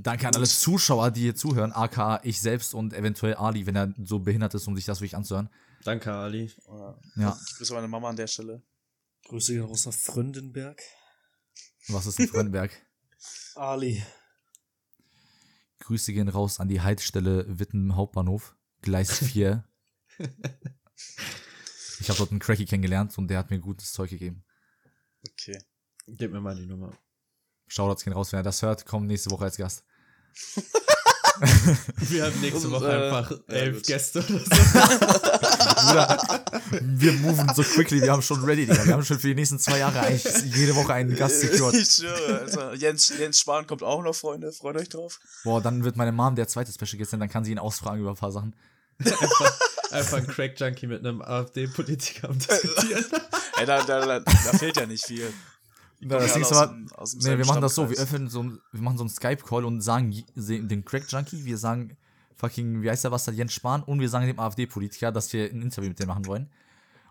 Danke an alle Zuschauer, die hier zuhören, aka ich selbst und eventuell Ali, wenn er so behindert ist, um sich das wirklich anzuhören. Danke, Ali. Ja. Ich grüße meine Mama an der Stelle. Grüße gehen raus nach Fröndenberg. was ist ein Fröndenberg? Ali. Grüße gehen raus an die Haltestelle Witten Hauptbahnhof, Gleis 4. ich habe dort einen Cracky kennengelernt und der hat mir gutes Zeug gegeben. Okay. Gib mir mal die Nummer. Shoutouts gehen raus, wenn er das hört, komm nächste Woche als Gast. Wir haben nächste Und, Woche äh, einfach ja, elf gut. Gäste oder so. Wir moven so quickly, wir haben schon ready, Digga. Wir haben schon für die nächsten zwei Jahre eigentlich jede Woche einen Gast secured. Ich schwöre. Also, Jens, Jens Spahn kommt auch noch, Freunde. Freut euch drauf. Boah, dann wird meine Mom der zweite Special Guest sein, dann kann sie ihn ausfragen über ein paar Sachen. Einfach ein Crack-Junkie mit einem AfD-Politiker am Diskutieren. Ey, da, da, da, da fehlt ja nicht viel. Kommen das aus dem Nee, wir machen das so, wir öffnen so, wir machen so einen Skype-Call und sagen dem Crack-Junkie, wir sagen fucking, wie heißt der was, Jens Spahn und wir sagen dem AfD-Politiker, dass wir ein Interview mit dem machen wollen.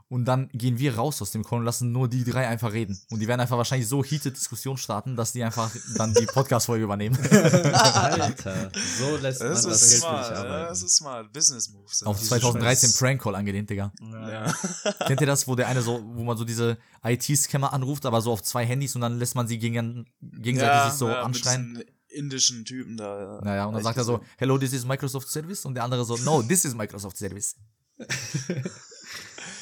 Und dann gehen wir raus aus dem Call und lassen nur die drei einfach reden. Und die werden einfach wahrscheinlich so heated Diskussion starten, dass die einfach dann die Podcast-Folge übernehmen. Alter, so lässt man Das das ist Geld smart, das ist smart. Business Moves. Auf Diese 2013 Scheiß- Prank-Call angelehnt, Digga. Ja. Kennt ihr das, wo der eine so, wo man so diese IT-Scammer anruft, aber so auf zwei Handys und dann lässt man sie gegen, gegenseitig sich so ja, anschreien? Mit diesen indischen Typen da. Naja, und dann sagt er so, hello, this is Microsoft Service. Und der andere so, no, this is Microsoft Service.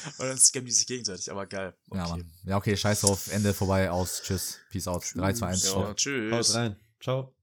Und dann scammen die sich gegenseitig, aber geil. Okay. Ja, Mann. Ja, okay, scheiß drauf. Ende vorbei, aus. Tschüss. Peace out. 3, 2, 1. Ja, ciao. Haut tschüss. rein. Ciao.